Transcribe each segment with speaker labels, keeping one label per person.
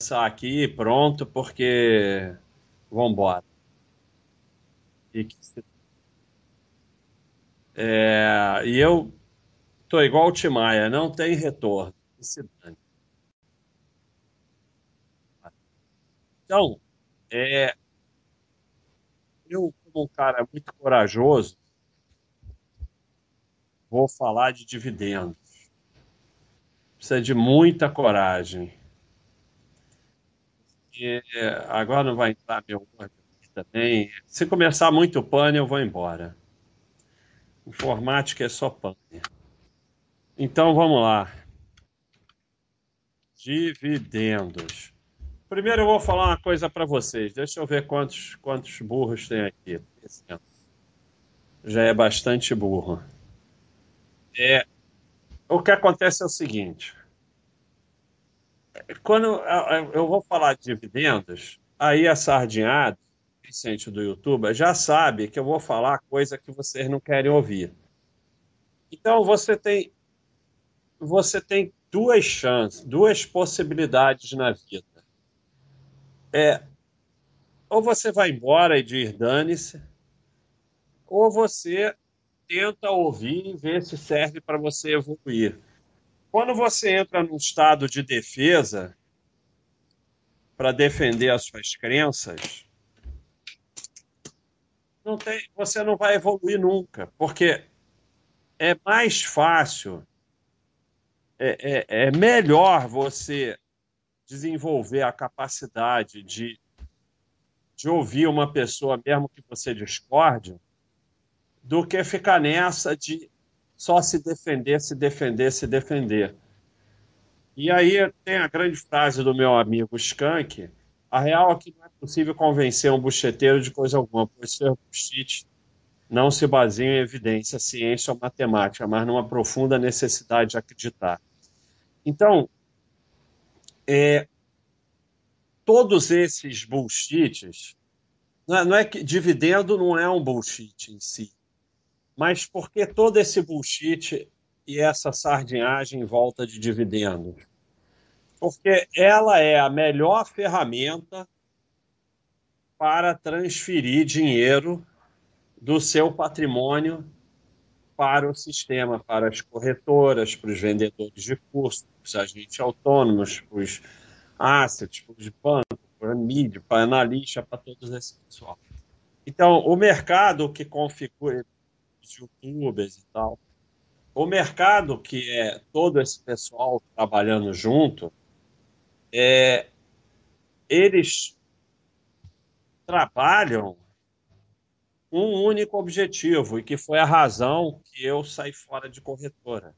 Speaker 1: começar aqui, pronto, porque vamos embora. E, é, e eu tô igual o Timaya, não tem retorno. Então, é, eu, como um cara muito corajoso, vou falar de dividendos. Precisa de muita coragem. E agora não vai entrar meu também. Se começar muito pane, eu vou embora. Informática é só pane. Então vamos lá. Dividendos. Primeiro eu vou falar uma coisa para vocês. Deixa eu ver quantos, quantos burros tem aqui. Já é bastante burro. É, o que acontece é o seguinte: quando eu vou falar de dividendos, aí a sardinhada, Vicente do YouTube, já sabe que eu vou falar coisa que vocês não querem ouvir. Então você tem você tem duas chances, duas possibilidades na vida. É ou você vai embora e diz dane-se, ou você tenta ouvir e ver se serve para você evoluir. Quando você entra num estado de defesa para defender as suas crenças, não tem, você não vai evoluir nunca, porque é mais fácil, é, é, é melhor você desenvolver a capacidade de, de ouvir uma pessoa, mesmo que você discorde, do que ficar nessa de só se defender, se defender, se defender. E aí tem a grande frase do meu amigo Skank: a real é que não é possível convencer um bucheteiro de coisa alguma, pois ser buchite não se baseia em evidência, ciência ou matemática, mas numa profunda necessidade de acreditar. Então, é, todos esses bullshits, não é, não é que dividendo não é um bullshit em si, mas por que todo esse bullshit e essa sardinhagem em volta de dividendos? Porque ela é a melhor ferramenta para transferir dinheiro do seu patrimônio para o sistema, para as corretoras, para os vendedores de curso, para os agentes autônomos, para os assets, para os bancos, para a mídia, para analista, para todos esse pessoal. Então, o mercado que configura youtubers e tal. O mercado, que é todo esse pessoal trabalhando junto, é, eles trabalham um único objetivo, e que foi a razão que eu saí fora de corretora.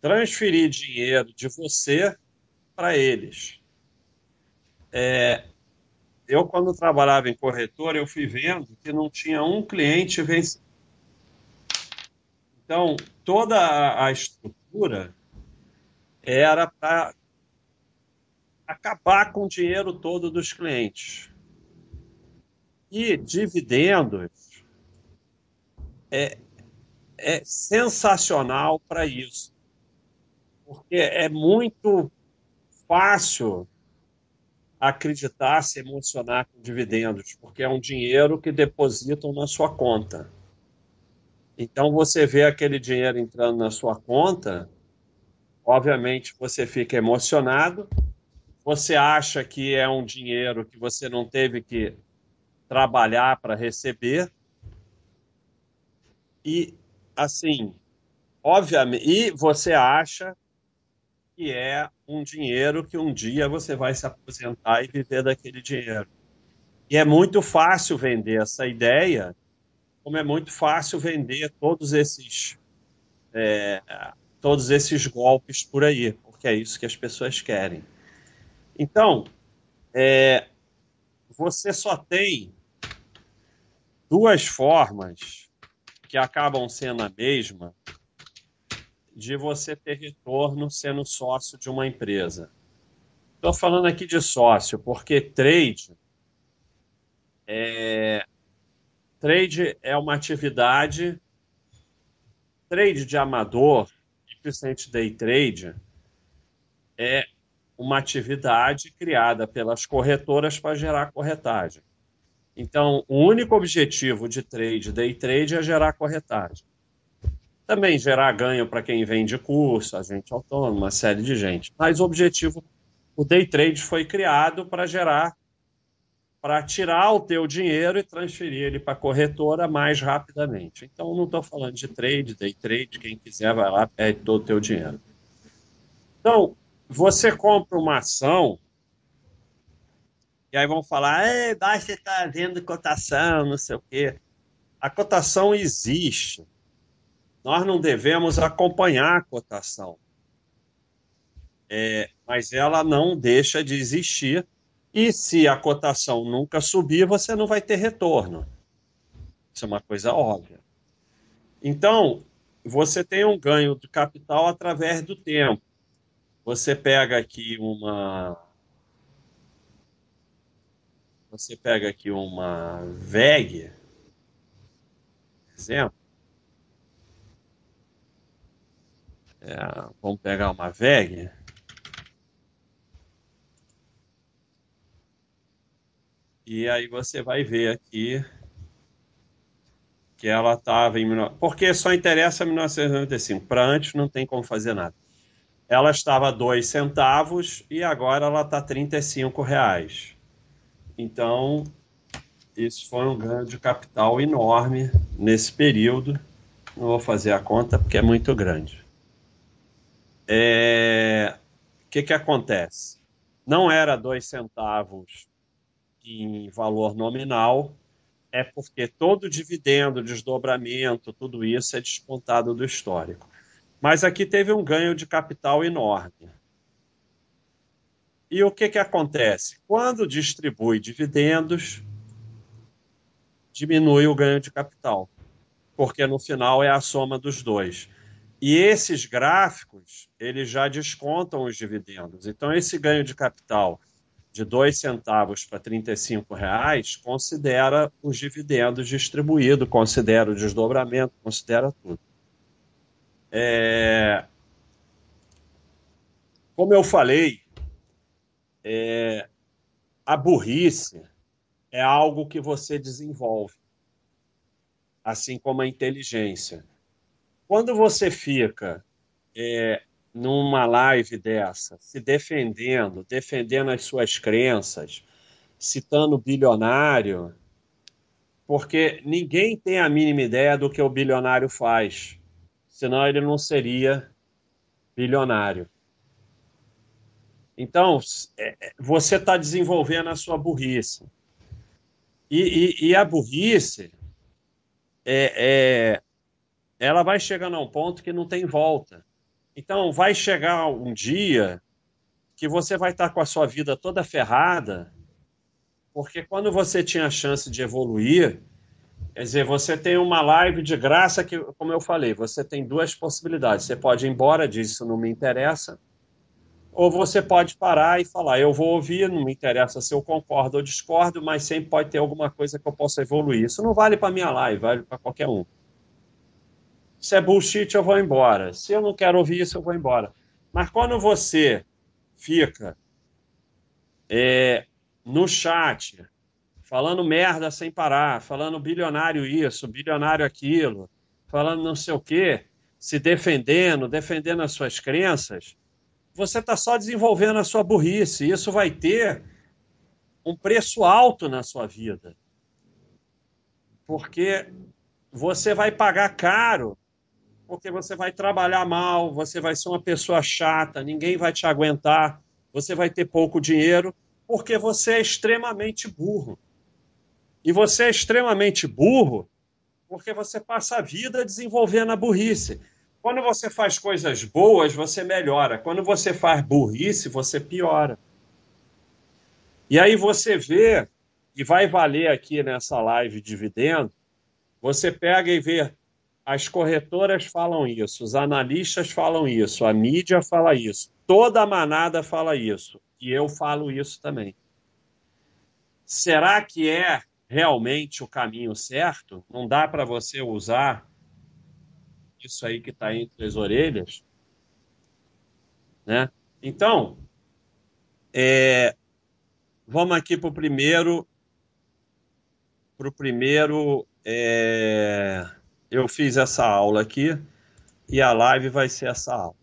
Speaker 1: Transferir dinheiro de você para eles. É, eu, quando trabalhava em corretora, eu fui vendo que não tinha um cliente vencedor então, toda a estrutura era para acabar com o dinheiro todo dos clientes. E dividendos é, é sensacional para isso. Porque é muito fácil acreditar, se emocionar com dividendos, porque é um dinheiro que depositam na sua conta. Então você vê aquele dinheiro entrando na sua conta, obviamente você fica emocionado, você acha que é um dinheiro que você não teve que trabalhar para receber. E assim, obviamente, e você acha que é um dinheiro que um dia você vai se aposentar e viver daquele dinheiro. E é muito fácil vender essa ideia como é muito fácil vender todos esses é, todos esses golpes por aí, porque é isso que as pessoas querem. Então, é, você só tem duas formas que acabam sendo a mesma de você ter retorno sendo sócio de uma empresa. Estou falando aqui de sócio, porque trade é, Trade é uma atividade, trade de amador, principalmente day trade, é uma atividade criada pelas corretoras para gerar corretagem. Então, o único objetivo de trade, day trade, é gerar corretagem. Também gerar ganho para quem vende curso, agente autônomo, uma série de gente. Mas o objetivo, o day trade foi criado para gerar, para tirar o teu dinheiro e transferir ele para a corretora mais rapidamente. Então, não estou falando de trade, day trade, quem quiser vai lá, pede todo o teu dinheiro. Então, você compra uma ação, e aí vão falar, basta estar tá vendo cotação, não sei o quê. A cotação existe nós não devemos acompanhar a cotação. É, mas ela não deixa de existir. E se a cotação nunca subir, você não vai ter retorno. Isso é uma coisa óbvia. Então, você tem um ganho de capital através do tempo. Você pega aqui uma. Você pega aqui uma VEG, exemplo, É, vamos pegar uma VEG. E aí você vai ver aqui que ela estava em. Porque só interessa 1995. Para antes não tem como fazer nada. Ela estava dois centavos e agora ela está 35 reais. Então, isso foi um ganho de capital enorme nesse período. Não vou fazer a conta porque é muito grande. É... O que, que acontece? Não era dois centavos em valor nominal, é porque todo dividendo, desdobramento, tudo isso é descontado do histórico. Mas aqui teve um ganho de capital enorme. E o que, que acontece? Quando distribui dividendos, diminui o ganho de capital, porque no final é a soma dos dois. E esses gráficos, eles já descontam os dividendos. Então, esse ganho de capital de 2 centavos para 35 reais considera os dividendos distribuídos, considera o desdobramento, considera tudo. É... Como eu falei, é... a burrice é algo que você desenvolve, assim como a inteligência. Quando você fica é, numa live dessa, se defendendo, defendendo as suas crenças, citando bilionário, porque ninguém tem a mínima ideia do que o bilionário faz, senão ele não seria bilionário. Então, é, é, você está desenvolvendo a sua burrice. E, e, e a burrice é, é, ela vai chegando a um ponto que não tem volta. Então, vai chegar um dia que você vai estar com a sua vida toda ferrada, porque quando você tinha a chance de evoluir, quer dizer, você tem uma live de graça que, como eu falei, você tem duas possibilidades. Você pode ir embora, isso não me interessa, ou você pode parar e falar, eu vou ouvir, não me interessa se eu concordo ou discordo, mas sempre pode ter alguma coisa que eu possa evoluir. Isso não vale para minha live, vale para qualquer um. Se é bullshit, eu vou embora. Se eu não quero ouvir isso, eu vou embora. Mas quando você fica é, no chat falando merda sem parar, falando bilionário isso, bilionário aquilo, falando não sei o quê, se defendendo, defendendo as suas crenças, você está só desenvolvendo a sua burrice. Isso vai ter um preço alto na sua vida. Porque você vai pagar caro porque você vai trabalhar mal, você vai ser uma pessoa chata, ninguém vai te aguentar, você vai ter pouco dinheiro, porque você é extremamente burro. E você é extremamente burro porque você passa a vida desenvolvendo a burrice. Quando você faz coisas boas, você melhora. Quando você faz burrice, você piora. E aí você vê, e vai valer aqui nessa live dividendo, você pega e vê as corretoras falam isso, os analistas falam isso, a mídia fala isso, toda a manada fala isso, e eu falo isso também. Será que é realmente o caminho certo? Não dá para você usar isso aí que está entre as orelhas? Né? Então, É, vamos aqui para o primeiro. Para o primeiro, é, eu fiz essa aula aqui e a live vai ser essa aula.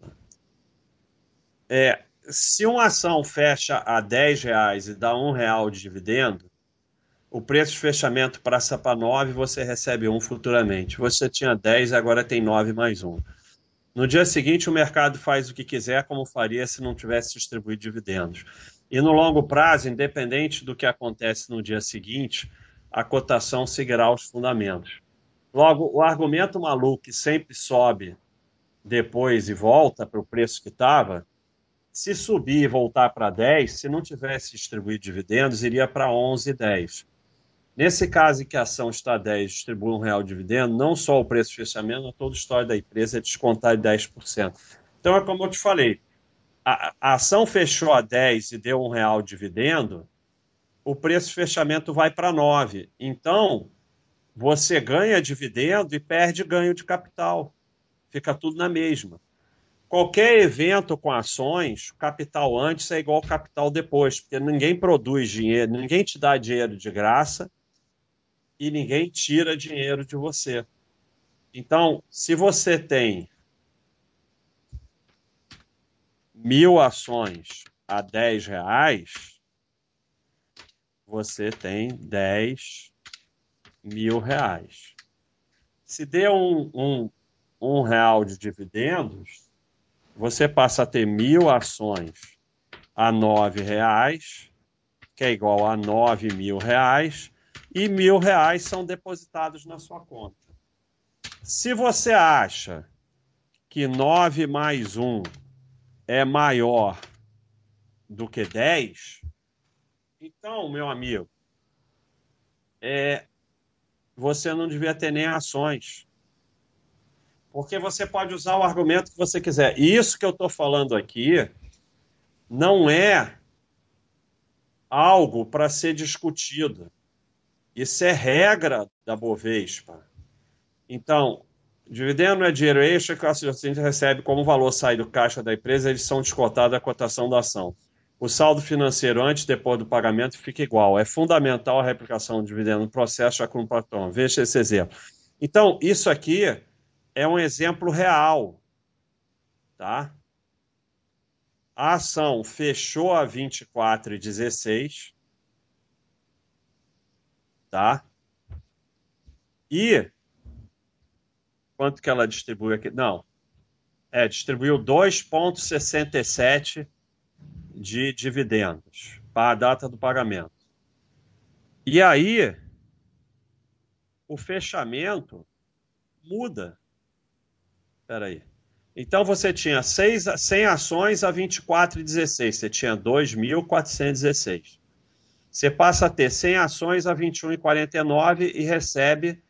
Speaker 1: É, se uma ação fecha a 10 reais e dá um real de dividendo, o preço de fechamento passa para 9 você recebe um futuramente. Você tinha 10 agora tem 9 mais um. No dia seguinte, o mercado faz o que quiser, como faria se não tivesse distribuído dividendos. E no longo prazo, independente do que acontece no dia seguinte, a cotação seguirá os fundamentos. Logo, o argumento maluco que sempre sobe depois e volta para o preço que estava, se subir e voltar para 10, se não tivesse distribuído dividendos, iria para 11,10. Nesse caso em que a ação está a 10 distribui um real de dividendo, não só o preço de fechamento, mas toda a história da empresa é descontar de 10%. Então, é como eu te falei, a, a ação fechou a 10 e deu um real de dividendo, o preço de fechamento vai para 9. Então, você ganha dividendo e perde ganho de capital. Fica tudo na mesma. Qualquer evento com ações, o capital antes é igual ao capital depois, porque ninguém produz dinheiro, ninguém te dá dinheiro de graça e ninguém tira dinheiro de você. Então, se você tem mil ações a 10 reais, você tem 10 mil reais. Se der um, um, um real de dividendos, você passa a ter mil ações a nove reais, que é igual a nove mil reais, e mil reais são depositados na sua conta. Se você acha que 9 mais 1 é maior do que 10, então, meu amigo, é, você não devia ter nem ações. Porque você pode usar o argumento que você quiser. Isso que eu estou falando aqui não é algo para ser discutido. Isso é regra da Bovespa. Então, dividendo é dinheiro extra que o acionista recebe como valor sai do caixa da empresa, eles são descontados da cotação da ação. O saldo financeiro antes e depois do pagamento fica igual. É fundamental a replicação do dividendo no processo já com patrão. Veja esse exemplo. Então, isso aqui é um exemplo real. Tá? A ação fechou a 24,16 tá? E quanto que ela distribui aqui? Não. É, distribuiu 2,67 de dividendos para a data do pagamento. E aí, o fechamento muda. Espera aí. Então, você tinha 6, 100 ações a 24,16. Você tinha 2.416. Você passa a ter 100 ações a 21,49 e recebe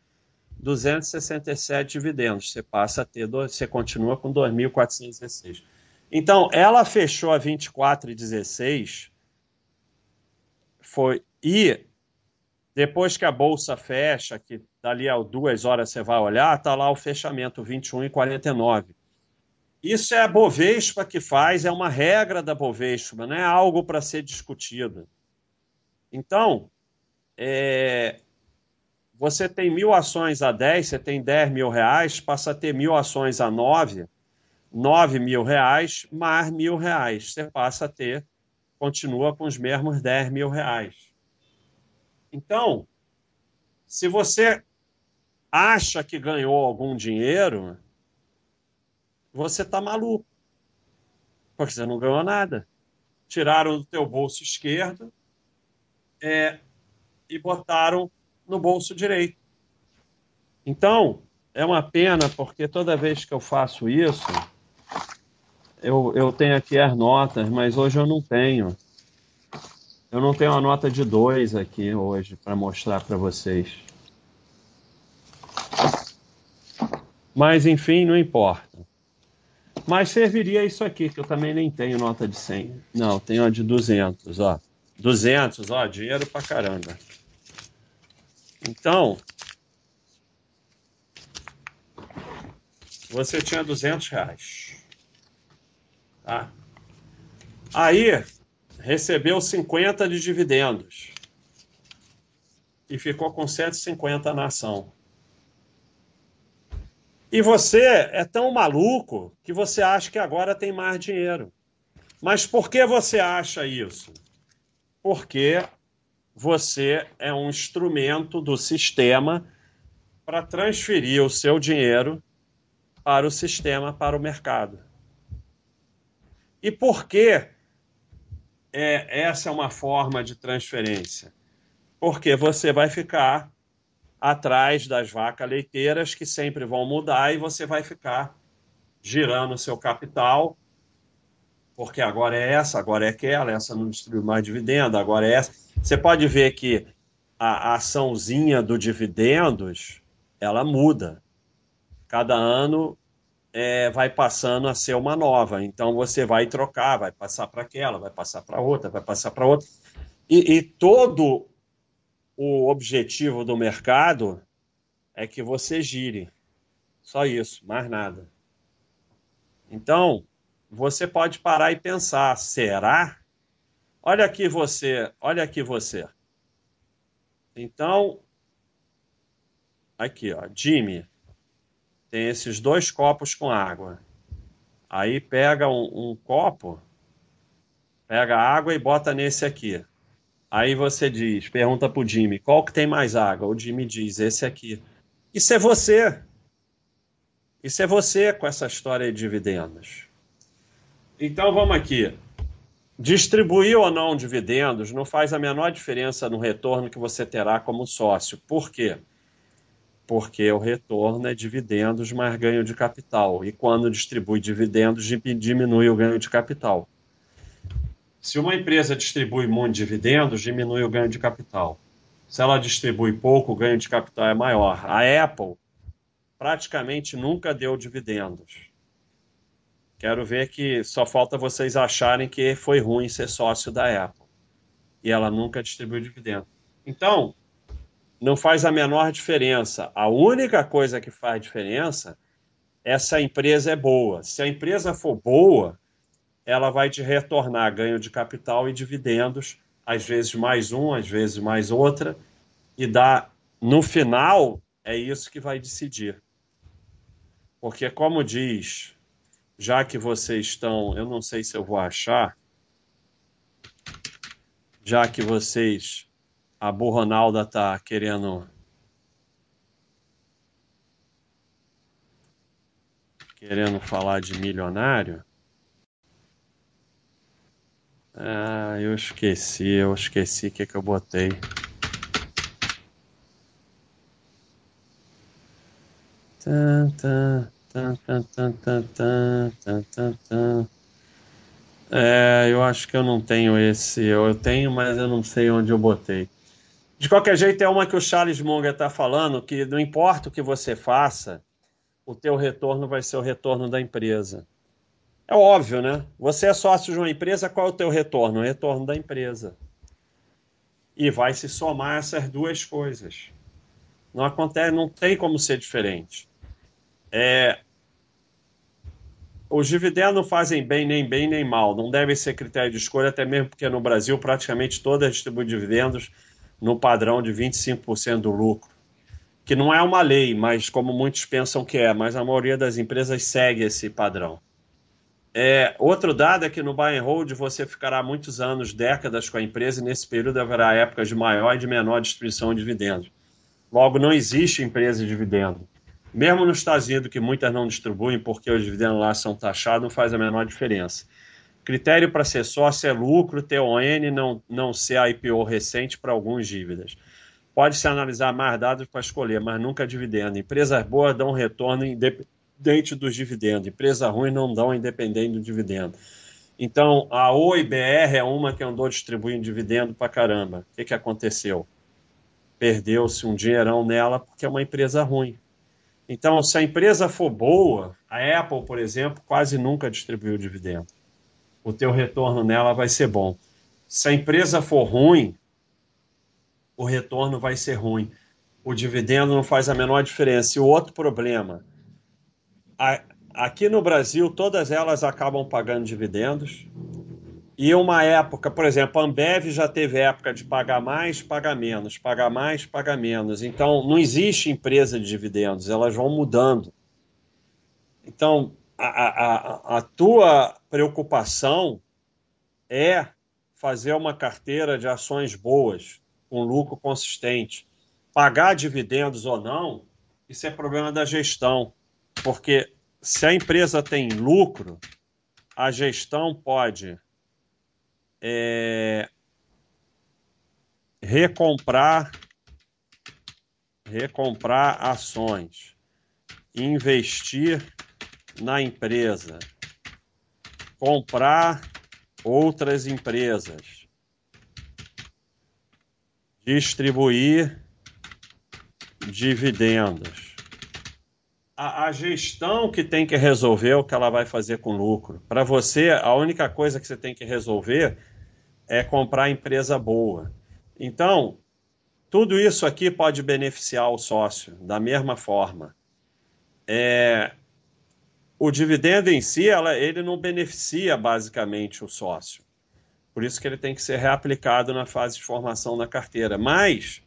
Speaker 1: 267 dividendos. Você passa a ter, você continua com 2.416. Então, ela fechou a 24,16 foi e depois que a bolsa fecha, que dali a duas horas você vai olhar, tá lá o fechamento 21,49. Isso é a Bovespa que faz, é uma regra da Bovespa, não é algo para ser discutido. Então, é, você tem mil ações a 10, você tem 10 mil reais, passa a ter mil ações a 9, 9 mil reais mais mil reais. Você passa a ter, continua com os mesmos 10 mil reais. Então, se você acha que ganhou algum dinheiro, você está maluco. Porque você não ganhou nada. Tiraram do teu bolso esquerdo é, e botaram no bolso direito. Então, é uma pena, porque toda vez que eu faço isso, eu, eu tenho aqui as notas, mas hoje eu não tenho. Eu não tenho uma nota de dois aqui hoje para mostrar para vocês. Mas, enfim, não importa. Mas serviria isso aqui, que eu também nem tenho nota de 100. Não, tenho a de 200, ó. 200, ó, dinheiro pra caramba. Então, você tinha 200 reais. Tá? Aí, recebeu 50 de dividendos e ficou com 150 na ação. E você é tão maluco que você acha que agora tem mais dinheiro. Mas por que você acha isso? Porque você é um instrumento do sistema para transferir o seu dinheiro para o sistema, para o mercado. E por que é, essa é uma forma de transferência? Porque você vai ficar atrás das vacas leiteiras que sempre vão mudar e você vai ficar girando seu capital, porque agora é essa, agora é aquela, essa não distribui mais dividendo, agora é essa. Você pode ver que a açãozinha do dividendos, ela muda. Cada ano é, vai passando a ser uma nova. Então você vai trocar, vai passar para aquela, vai passar para outra, vai passar para outra. E, e, todo o objetivo do mercado é que você gire. Só isso, mais nada. Então, você pode parar e pensar: será? Olha aqui você, olha aqui você. Então, aqui, ó, Jimmy tem esses dois copos com água. Aí pega um, um copo, pega água e bota nesse aqui. Aí você diz, pergunta pro Jimmy, qual que tem mais água? O Jimmy diz, esse aqui. Isso é você. Isso é você com essa história de dividendos. Então vamos aqui. Distribuir ou não dividendos não faz a menor diferença no retorno que você terá como sócio. Por quê? Porque o retorno é dividendos mais ganho de capital. E quando distribui dividendos, diminui o ganho de capital. Se uma empresa distribui muito dividendos, diminui o ganho de capital. Se ela distribui pouco, o ganho de capital é maior. A Apple praticamente nunca deu dividendos. Quero ver que só falta vocês acharem que foi ruim ser sócio da Apple. E ela nunca distribuiu dividendos. Então, não faz a menor diferença. A única coisa que faz diferença é se a empresa é boa. Se a empresa for boa, ela vai te retornar ganho de capital e dividendos, às vezes mais um, às vezes mais outra, e dá no final é isso que vai decidir. Porque como diz, já que vocês estão, eu não sei se eu vou achar, já que vocês a Burronalda tá querendo. Querendo falar de milionário. Ah, eu esqueci, eu esqueci o que, que eu botei. É, eu acho que eu não tenho esse. Eu tenho, mas eu não sei onde eu botei. De qualquer jeito, é uma que o Charles Munger está falando, que não importa o que você faça, o teu retorno vai ser o retorno da empresa. É óbvio, né? Você é sócio de uma empresa, qual é o teu retorno? O retorno da empresa. E vai se somar essas duas coisas. Não acontece, não tem como ser diferente. É, os dividendos não fazem bem nem bem nem mal, não devem ser critério de escolha, até mesmo porque no Brasil praticamente todas distribuem dividendos no padrão de 25% do lucro, que não é uma lei, mas como muitos pensam que é, mas a maioria das empresas segue esse padrão. É, outro dado é que no buy and hold você ficará muitos anos, décadas com a empresa e nesse período haverá épocas de maior e de menor distribuição de dividendos. Logo, não existe empresa de dividendo. Mesmo nos Estados Unidos, que muitas não distribuem porque os dividendos lá são taxados, não faz a menor diferença. Critério para ser sócio é lucro, TON, não, não ser IPO recente para algumas dívidas. Pode-se analisar mais dados para escolher, mas nunca dividendo. Empresas boas dão retorno independente dos dividendos. Empresas ruins não dão independente do dividendo. Então, a OIBR é uma que andou distribuindo dividendo para caramba. O que, que aconteceu? Perdeu-se um dinheirão nela porque é uma empresa ruim. Então, se a empresa for boa, a Apple, por exemplo, quase nunca distribuiu dividendo o teu retorno nela vai ser bom. Se a empresa for ruim, o retorno vai ser ruim. O dividendo não faz a menor diferença. E o outro problema, aqui no Brasil, todas elas acabam pagando dividendos. E uma época, por exemplo, a Ambev já teve época de pagar mais, pagar menos, pagar mais, pagar menos. Então, não existe empresa de dividendos, elas vão mudando. Então, a, a, tua preocupação é fazer uma carteira de ações boas, com lucro consistente. Pagar dividendos ou não, isso é problema da gestão. Porque se a empresa tem lucro, a gestão pode é, recomprar recomprar ações, investir na empresa, comprar outras empresas, distribuir dividendos. A, a, gestão que tem que resolver o que ela vai fazer com lucro. Para você, a única coisa que você tem que resolver é comprar empresa boa. Então, tudo isso aqui pode beneficiar o sócio da mesma forma. É, o dividendo em si, ela, ele não beneficia basicamente o sócio. Por isso que ele tem que ser reaplicado na fase de formação da carteira. Mas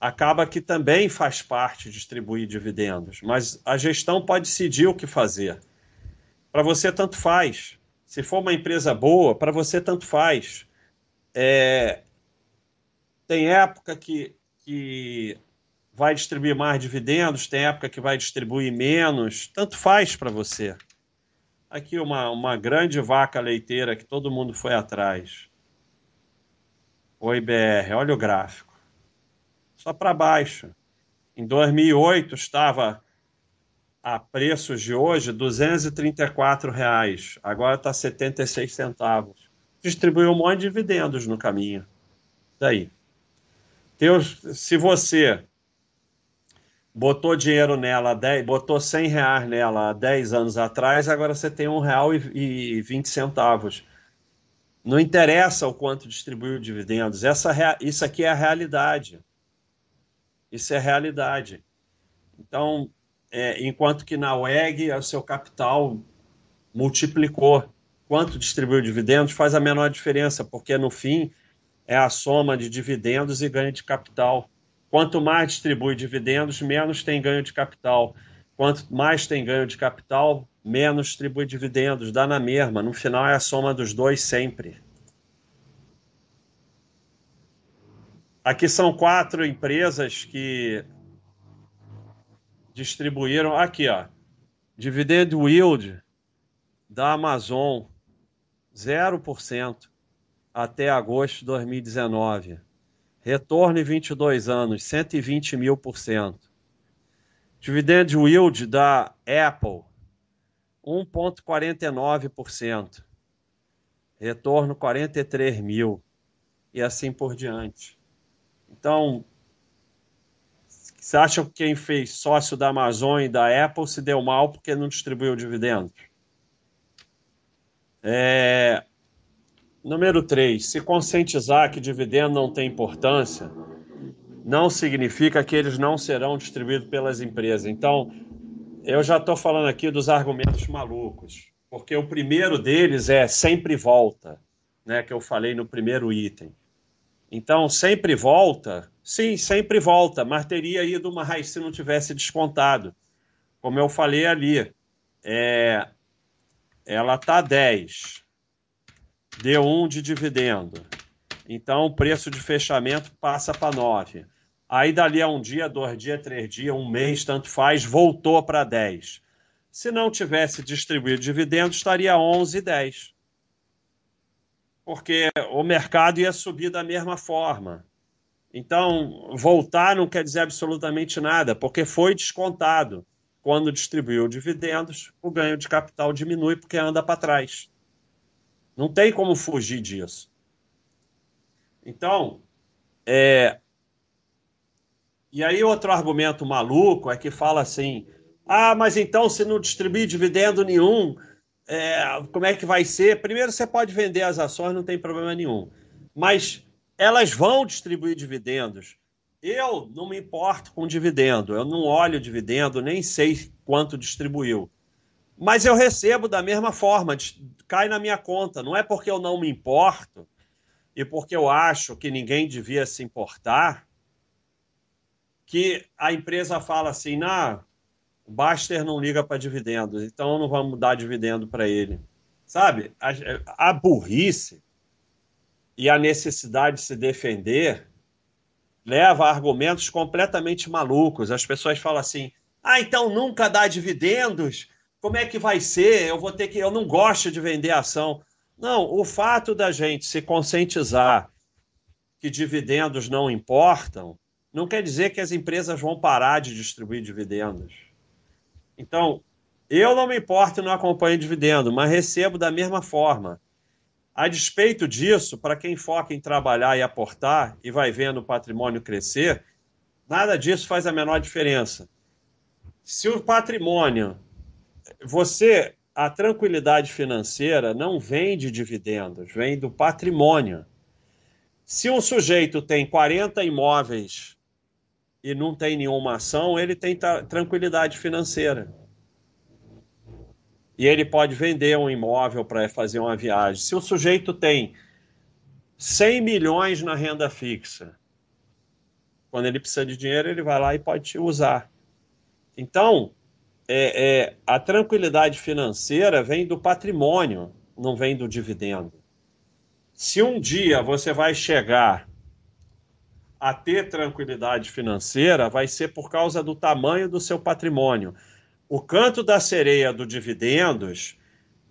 Speaker 1: acaba que também faz parte distribuir dividendos. Mas a gestão pode decidir o que fazer. Para você, tanto faz. Se for uma empresa boa, para você tanto faz. É... Tem época que, que vai distribuir mais dividendos, tem época que vai distribuir menos, tanto faz para você. Aqui uma, uma grande vaca leiteira que todo mundo foi atrás. Oi, BR, olha o gráfico. Só para baixo. Em 2008 estava a preços de hoje, 234 reais. Agora está 76 centavos. Distribuiu um monte de dividendos no caminho. Daí. Deus, se você botou dinheiro nela, 10, botou 100 reais nela há 10 anos atrás, agora você tem um real e, e 20 centavos. Não interessa o quanto distribuiu dividendos. Essa, isso aqui é a realidade. Isso é a realidade. Então, é, enquanto que na WEG o seu capital multiplicou. Quanto distribuiu dividendos faz a menor diferença, porque no fim é a soma de dividendos e ganho de capital. Quanto mais distribui dividendos, menos tem ganho de capital. Quanto mais tem ganho de capital, menos distribui dividendos. Dá na mesma. No final é a soma dos dois sempre. Aqui são quatro empresas que distribuíram. Aqui, ó. Dividend yield da Amazon, 0% até agosto de 2019. Retorno em 22 anos, 120 mil por cento. Dividend yield da Apple, 1,49%. Retorno 43 mil. E assim por diante. Então, você acha que quem fez sócio da Amazon e da Apple se deu mal porque não distribuiu dividendos? É... Número 3. Se conscientizar que dividendo não tem importância, não significa que eles não serão distribuídos pelas empresas. Então, eu já estou falando aqui dos argumentos malucos, porque o primeiro deles é sempre volta, né, que eu falei no primeiro item. Então, sempre volta? Sim, sempre volta, mas teria ido mais se não tivesse descontado. Como eu falei ali, é, ela está 10, deu 1 de dividendo. Então, o preço de fechamento passa para 9. Aí, dali a um dia, dois dias, três dias, um mês, tanto faz, voltou para 10. Se não tivesse distribuído dividendos, estaria 11 e 10 porque o mercado ia subir da mesma forma. Então, voltar não quer dizer absolutamente nada, porque foi descontado. Quando distribuiu dividendos, o ganho de capital diminui porque anda para trás. Não tem como fugir disso. Então, é... e aí outro argumento maluco é que fala assim: ah, mas então se não distribuir dividendo nenhum, é, como é que vai ser? Primeiro, você pode vender as ações, não tem problema nenhum. Mas elas vão distribuir dividendos. Eu não me importo com dividendo, eu não olho dividendo, nem sei quanto distribuiu. Mas eu recebo da mesma forma, cai na minha conta. Não é porque eu não me importo e porque eu acho que ninguém devia se importar que a empresa fala assim, não, o Baster não liga para dividendos, então não vamos dar dividendo para ele. Sabe, a, a burrice e a necessidade de se defender leva a argumentos completamente malucos. As pessoas falam assim: ah, então nunca dá dividendos? Como é que vai ser? Eu vou ter que. Eu não gosto de vender ação. Não, o fato da gente se conscientizar que dividendos não importam, não quer dizer que as empresas vão parar de distribuir dividendos. Então, eu não me importo e não acompanho dividendo, mas recebo da mesma forma. A despeito disso, para quem foca em trabalhar e aportar e vai vendo o patrimônio crescer, nada disso faz a menor diferença. Se o patrimônio, você, a tranquilidade financeira não vem de dividendos, vem do patrimônio. Se um sujeito tem 40 imóveis e não tem nenhuma ação, ele tem tranquilidade financeira e ele pode vender um imóvel para fazer uma viagem. Se o sujeito tem 100 milhões na renda fixa, quando ele precisa de dinheiro, ele vai lá e pode usar. Então, é, é, a tranquilidade financeira vem do patrimônio, não vem do dividendo. Se um dia você vai chegar a ter tranquilidade financeira, vai ser por causa do tamanho do seu patrimônio o canto da sereia do dividendos,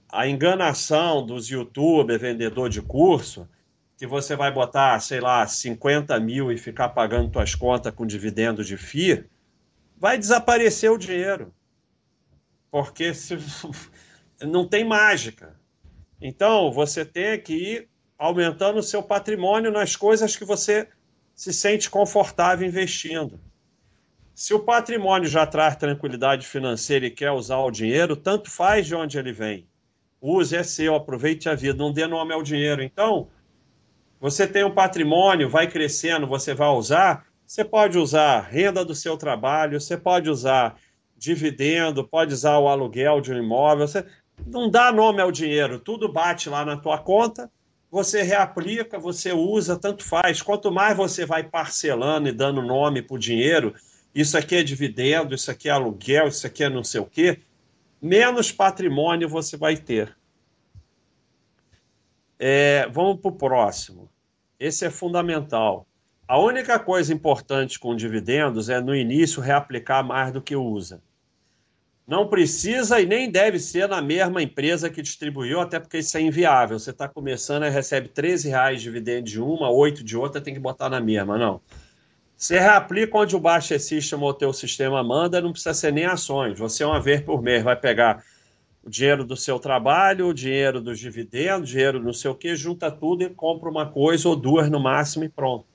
Speaker 1: a enganação dos youtubers, vendedor de curso, que você vai botar, sei lá, 50 mil e ficar pagando suas contas com dividendos de FII, vai desaparecer o dinheiro. Porque se... não tem mágica. Então, você tem que ir aumentando o seu patrimônio nas coisas que você se sente confortável investindo. Se o patrimônio já traz tranquilidade financeira e quer usar o dinheiro, tanto faz de onde ele vem. Use, é seu, aproveite a vida, não dê nome ao dinheiro. Então, você tem um patrimônio, vai crescendo, você vai usar, você pode usar renda do seu trabalho, você pode usar dividendo, pode usar o aluguel de um imóvel, você não dá nome ao dinheiro, tudo bate lá na tua conta, você reaplica, você usa, tanto faz. Quanto mais você vai parcelando e dando nome para o dinheiro, isso aqui é dividendo, isso aqui é aluguel, isso aqui é não sei o quê, menos patrimônio você vai ter. É, vamos para o próximo. Esse é fundamental. A única coisa importante com dividendos é no início reaplicar mais do que usa. Não precisa e nem deve ser na mesma empresa que distribuiu, até porque isso é inviável. Você está começando e recebe 13 reais de dividendo de uma, 8 de outra, tem que botar na mesma. Não. Você reaplica onde o Baixa System ou o teu sistema manda, não precisa ser nem ações. Você, uma vez por mês, vai pegar o dinheiro do seu trabalho, o dinheiro dos dividendos, dinheiro não sei o que, junta tudo e compra uma coisa ou duas no máximo e pronto.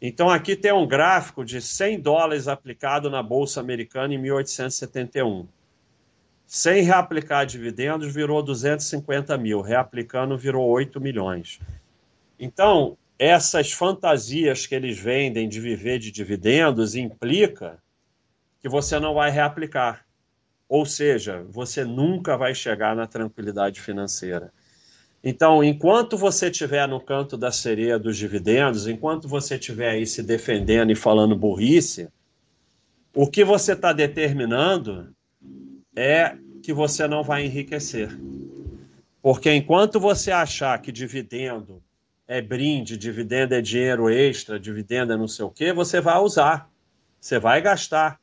Speaker 1: Então aqui tem um gráfico de 100 dólares aplicado na Bolsa Americana em 1871. Sem reaplicar dividendos, virou 250 mil. Reaplicando, virou 8 milhões. Então, essas fantasias que eles vendem de viver de dividendos implica que você não vai reaplicar. Ou seja, você nunca vai chegar na tranquilidade financeira. Então, enquanto você estiver no canto da sereia dos dividendos, enquanto você estiver aí se defendendo e falando burrice, o que você está determinando é que você não vai enriquecer. Porque enquanto você achar que dividendo é brinde, dividendo é dinheiro extra, dividendo é não sei o quê, você vai usar. Você vai gastar.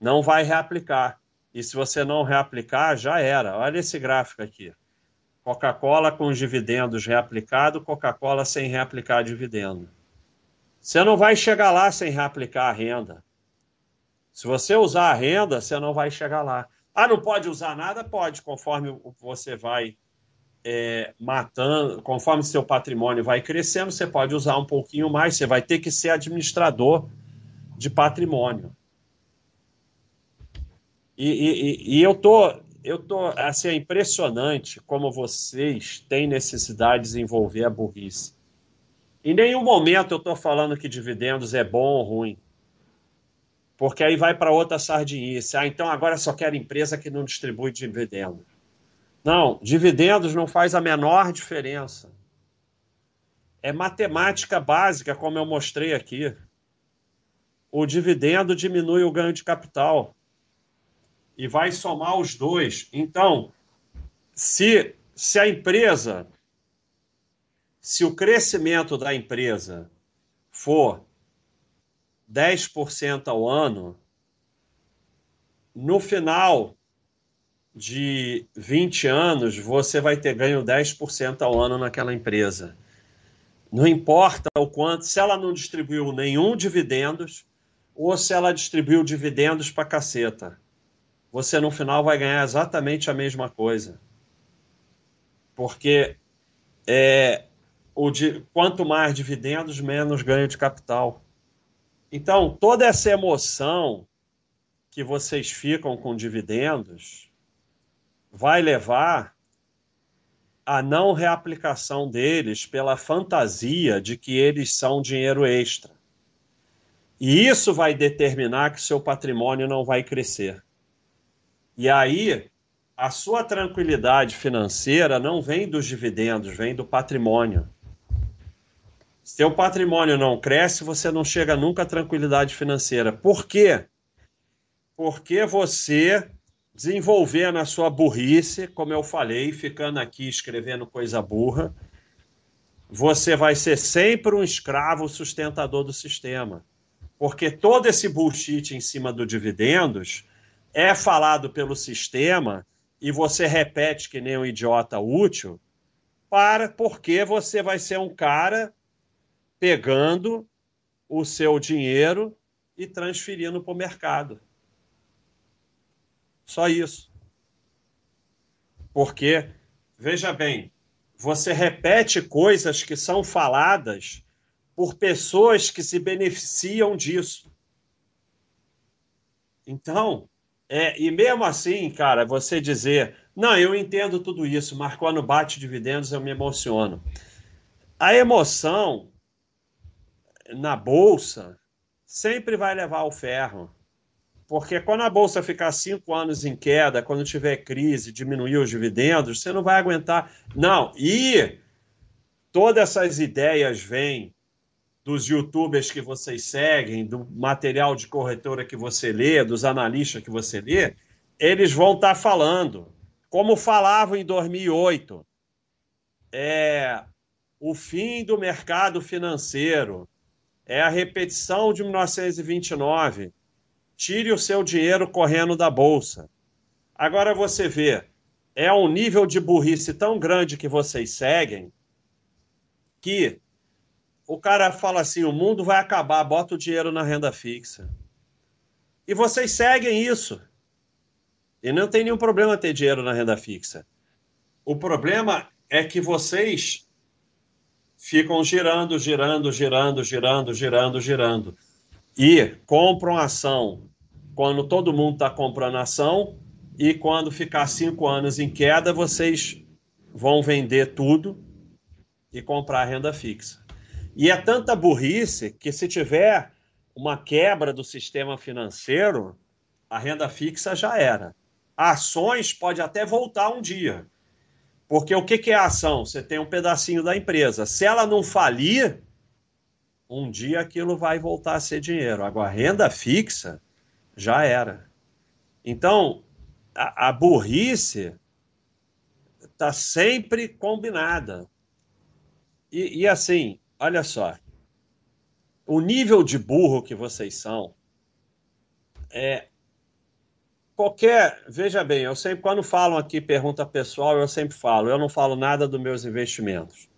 Speaker 1: Não vai reaplicar. E se você não reaplicar, já era. Olha esse gráfico aqui. Coca-Cola com os dividendos reaplicado, Coca-Cola sem reaplicar dividendo. Você não vai chegar lá sem reaplicar a renda. Se você usar a renda, você não vai chegar lá. Ah, não pode usar nada? Pode, conforme você vai é, matando, conforme seu patrimônio vai crescendo, você pode usar um pouquinho mais, você vai ter que ser administrador de patrimônio. E, e, e eu tô, eu tô, assim, é impressionante como vocês têm necessidade de desenvolver a burrice. Em nenhum momento eu estou falando que dividendos é bom ou ruim. Porque aí vai para outra sardinice. Ah, então agora só quero empresa que não distribui dividendos. Não, dividendos não faz a menor diferença. É matemática básica, como eu mostrei aqui. O dividendo diminui o ganho de capital. E vai somar os dois. Então, se, se a empresa, se o crescimento da empresa for 10% ao ano, no final de 20 anos, você vai ter ganho 10% ao ano naquela empresa. Não importa o quanto, se ela não distribuiu nenhum dividendos ou se ela distribuiu dividendos para caceta. Você no final vai ganhar exatamente a mesma coisa. Porque é, o quanto mais dividendos, menos ganho de capital. Então, toda essa emoção que vocês ficam com dividendos vai levar à não reaplicação deles pela fantasia de que eles são dinheiro extra. E isso vai determinar que seu patrimônio não vai crescer. E aí, a sua tranquilidade financeira não vem dos dividendos, vem do patrimônio. Seu patrimônio não cresce, você não chega nunca à tranquilidade financeira. Por quê? Porque você desenvolver na sua burrice, como eu falei, ficando aqui escrevendo coisa burra, você vai ser sempre um escravo sustentador do sistema. Porque todo esse bullshit em cima do dividendos é falado pelo sistema e você repete que nem um idiota útil, para porque você vai ser um cara pegando o seu dinheiro e transferindo para o mercado. Só isso. Porque, veja bem, você repete coisas que são faladas por pessoas que se beneficiam disso. Então, é, e mesmo assim, cara, você dizer, não, eu entendo tudo isso, mas quando bate dividendos eu me emociono. A emoção na bolsa sempre vai levar ao ferro. Porque quando a bolsa ficar cinco anos em queda, quando tiver crise, diminuir os dividendos, você não vai aguentar. Não, e todas essas ideias vêm dos youtubers que vocês seguem, do material de corretora que você lê, dos analistas que você lê, eles vão estar tá falando, como falavam em 2008, é o fim do mercado financeiro, é a repetição de 1929. Tire o seu dinheiro correndo da bolsa. Agora você vê, é um nível de burrice tão grande que vocês seguem que o cara fala assim: o mundo vai acabar, bota o dinheiro na renda fixa. E vocês seguem isso. E não tem nenhum problema ter dinheiro na renda fixa. O problema é que vocês ficam girando, girando, girando, girando, girando, girando. E compram ação quando todo mundo está comprando ação e quando ficar cinco anos em queda, vocês vão vender tudo e comprar renda fixa. E é tanta burrice que se tiver uma quebra do sistema financeiro, a renda fixa já era. Ações pode até voltar um dia, porque o que, que é a ação? Você tem um pedacinho da empresa. Se ela não falir, um dia aquilo vai voltar a ser dinheiro. Agora, renda fixa já era. Então, a, a burrice está sempre combinada. E, e assim, olha só. O nível de burro que vocês são é qualquer. Veja bem, eu sempre, quando falam aqui pergunta pessoal, eu sempre falo, eu não falo nada dos meus investimentos.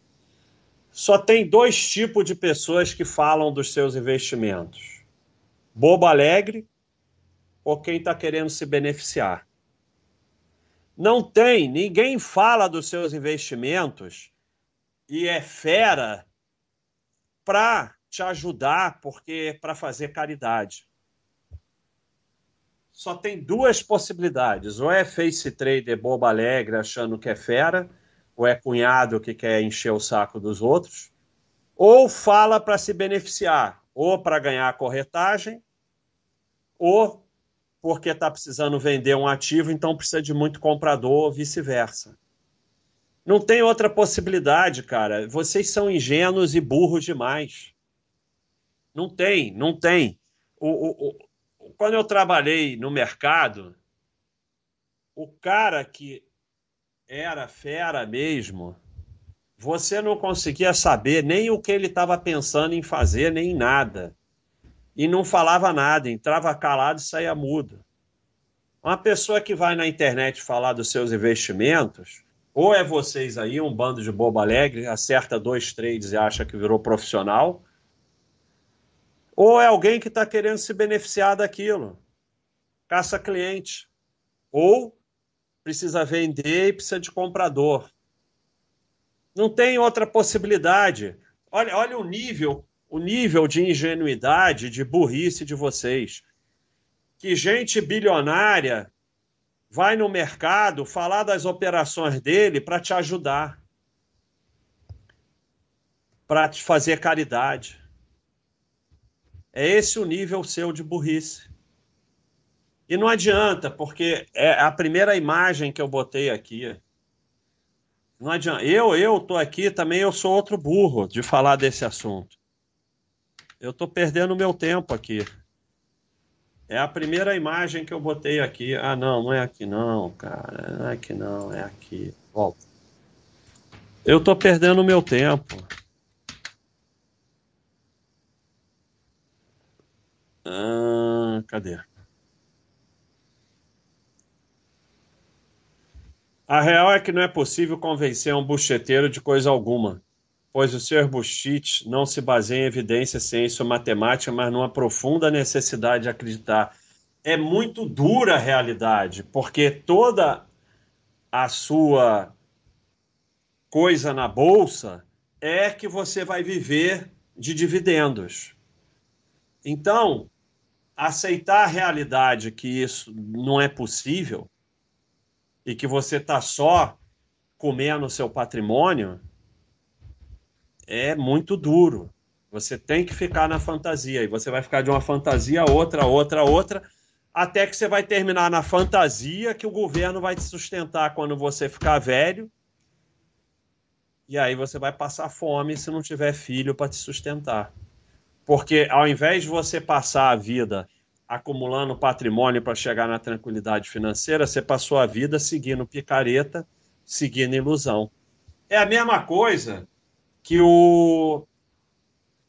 Speaker 1: Só tem dois tipos de pessoas que falam dos seus investimentos: bobo alegre ou quem está querendo se beneficiar. Não tem, ninguém fala dos seus investimentos e é fera para te ajudar, porque para fazer caridade só tem duas possibilidades. Ou é face trader boba alegre achando que é fera, ou é cunhado que quer encher o saco dos outros, ou fala para se beneficiar, ou para ganhar corretagem, ou porque está precisando vender um ativo, então precisa de muito comprador, ou vice-versa. Não tem outra possibilidade, cara. Vocês são ingênuos e burros demais. Não tem, não tem. O, o, quando eu trabalhei no mercado, o cara que era fera mesmo, você não conseguia saber nem o que ele estava pensando em fazer, nem nada. E não falava nada, entrava calado e saía mudo. Uma pessoa que vai na internet falar dos seus investimentos, ou é vocês aí, um bando de bobo alegre, acerta dois trades e acha que virou profissional, ou é alguém que está querendo se beneficiar daquilo, caça cliente, ou precisa vender e precisa de comprador. Não tem outra possibilidade. Olha, olha o nível, o nível de ingenuidade, de burrice de vocês. Que gente bilionária vai no mercado falar das operações dele para te ajudar, para te fazer caridade. É esse o nível seu de burrice. E não adianta, porque é a primeira imagem que eu botei aqui. Não adianta. Eu, eu tô aqui também, eu sou outro burro de falar desse assunto. Eu tô perdendo meu tempo aqui. É a primeira imagem que eu botei aqui. Ah, não, não é aqui não, cara. Não é aqui não, é aqui. Volta. Eu tô perdendo meu tempo. Ah, cadê? A real é que não é possível convencer um bucheteiro de coisa alguma, pois o Sr. Buchit não se baseia em evidência, ciência ou matemática, mas numa profunda necessidade de acreditar. É muito dura a realidade, porque toda a sua coisa na bolsa é que você vai viver de dividendos. Então, aceitar a realidade que isso não é possível e que você está só comendo o seu patrimônio, é muito duro. Você tem que ficar na fantasia. E você vai ficar de uma fantasia a outra, outra, outra, até que você vai terminar na fantasia que o governo vai te sustentar quando você ficar velho. E aí você vai passar fome se não tiver filho para te sustentar. Porque ao invés de você passar a vida acumulando patrimônio para chegar na tranquilidade financeira, você passou a vida seguindo picareta, seguindo ilusão. É a mesma coisa que o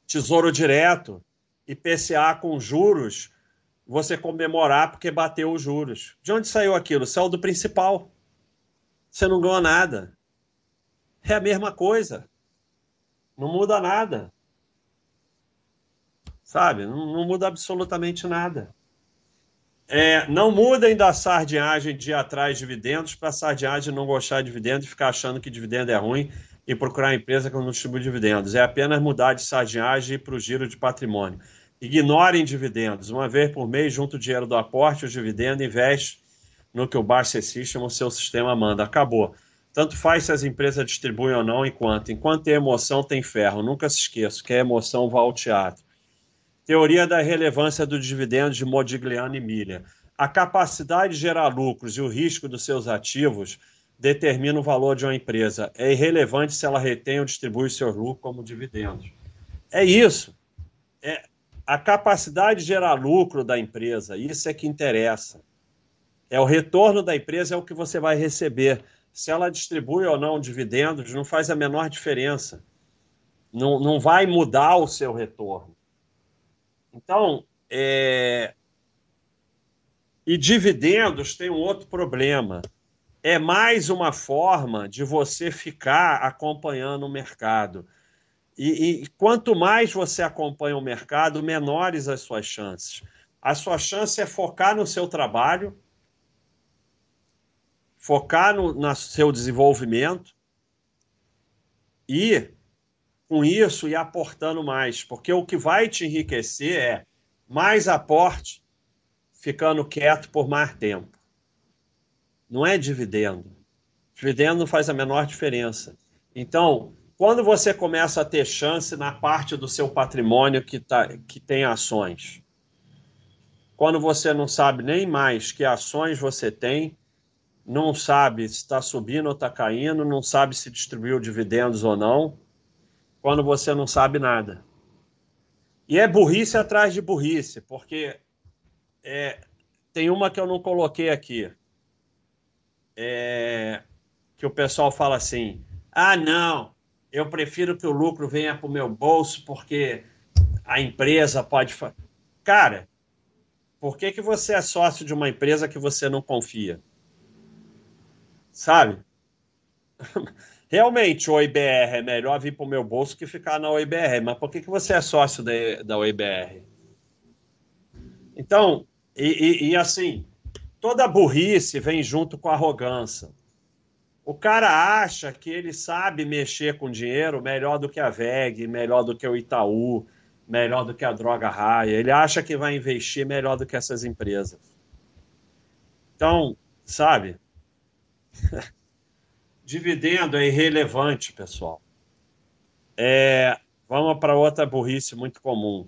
Speaker 1: Tesouro Direto, IPCA com juros, você comemorar porque bateu os juros. De onde saiu aquilo? Saiu do principal. Você não ganhou nada. É a mesma coisa. Não muda nada. Sabe? Não, não muda absolutamente nada. É, não mudem da sardinhagem de ir atrás de dividendos para a sardinhagem não gostar de dividendos e ficar achando que dividendo é ruim e procurar empresa que não distribui dividendos. É apenas mudar de sardinhagem para o giro de patrimônio. Ignorem dividendos. Uma vez por mês, junto o dinheiro do aporte, o dividendo, investe no que o Barça System, o seu sistema manda. Acabou. Tanto faz se as empresas distribuem ou não, enquanto. Enquanto tem emoção, tem ferro. Nunca se esqueça que a emoção vai ao teatro. Teoria da relevância do dividendo de Modigliani e Milha. A capacidade de gerar lucros e o risco dos seus ativos determina o valor de uma empresa. É irrelevante se ela retém ou distribui seus lucros como dividendos. É isso. É a capacidade de gerar lucro da empresa. Isso é que interessa. É o retorno da empresa, é o que você vai receber. Se ela distribui ou não dividendos, não faz a menor diferença. Não, não vai mudar o seu retorno. Então, é... e dividendos tem um outro problema. É mais uma forma de você ficar acompanhando o mercado. E, e, quanto mais você acompanha o mercado, menores as suas chances. A sua chance é focar no seu trabalho, focar no, no seu desenvolvimento e com isso e aportando mais, porque o que vai te enriquecer é mais aporte ficando quieto por mais tempo. Não é dividendo. Dividendo não faz a menor diferença. Então, quando você começa a ter chance na parte do seu patrimônio que, tá, que tem ações, quando você não sabe nem mais que ações você tem, não sabe se está subindo ou está caindo, não sabe se distribuiu dividendos ou não, quando você não sabe nada. E é burrice atrás de burrice, porque é, tem uma que eu não coloquei aqui. É, que o pessoal fala assim: ah, não, eu prefiro que o lucro venha para o meu bolso porque a empresa pode. Cara, por que, que você é sócio de uma empresa que você não confia? Sabe? Realmente, o IBR é melhor vir para o meu bolso que ficar na OIBR, mas por que, que você é sócio de, da OIBR? Então, e, e, e assim, toda burrice vem junto com arrogância. O cara acha que ele sabe mexer com dinheiro melhor do que a VEG, melhor do que o Itaú, melhor do que a Droga Raia. Ele acha que vai investir melhor do que essas empresas. Então, sabe? Dividendo é irrelevante, pessoal. É, vamos para outra burrice muito comum.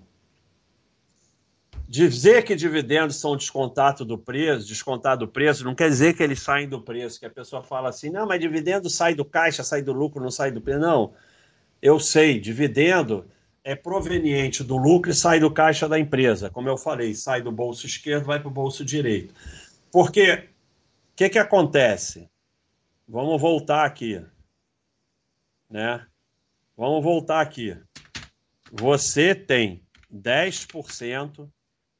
Speaker 1: Dizer que dividendos são descontado do preço, descontado do preço, não quer dizer que eles saem do preço, que a pessoa fala assim, não, mas dividendo sai do caixa, sai do lucro, não sai do preço. Não, eu sei, dividendo é proveniente do lucro e sai do caixa da empresa. Como eu falei, sai do bolso esquerdo, vai para o bolso direito. Porque o que, que acontece? Vamos voltar aqui. Né? Vamos voltar aqui. Você tem 10%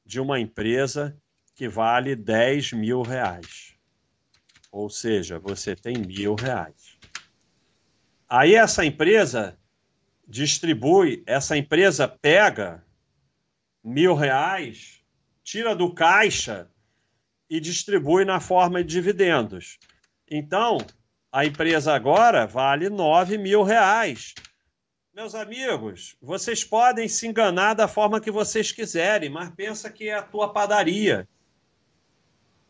Speaker 1: de uma empresa que vale 10 mil reais. Ou seja, você tem mil reais. Aí essa empresa distribui, essa empresa pega mil reais, tira do caixa e distribui na forma de dividendos. Então, a empresa agora vale 9 mil reais. Meus amigos, vocês podem se enganar da forma que vocês quiserem, mas pensa que é a tua padaria.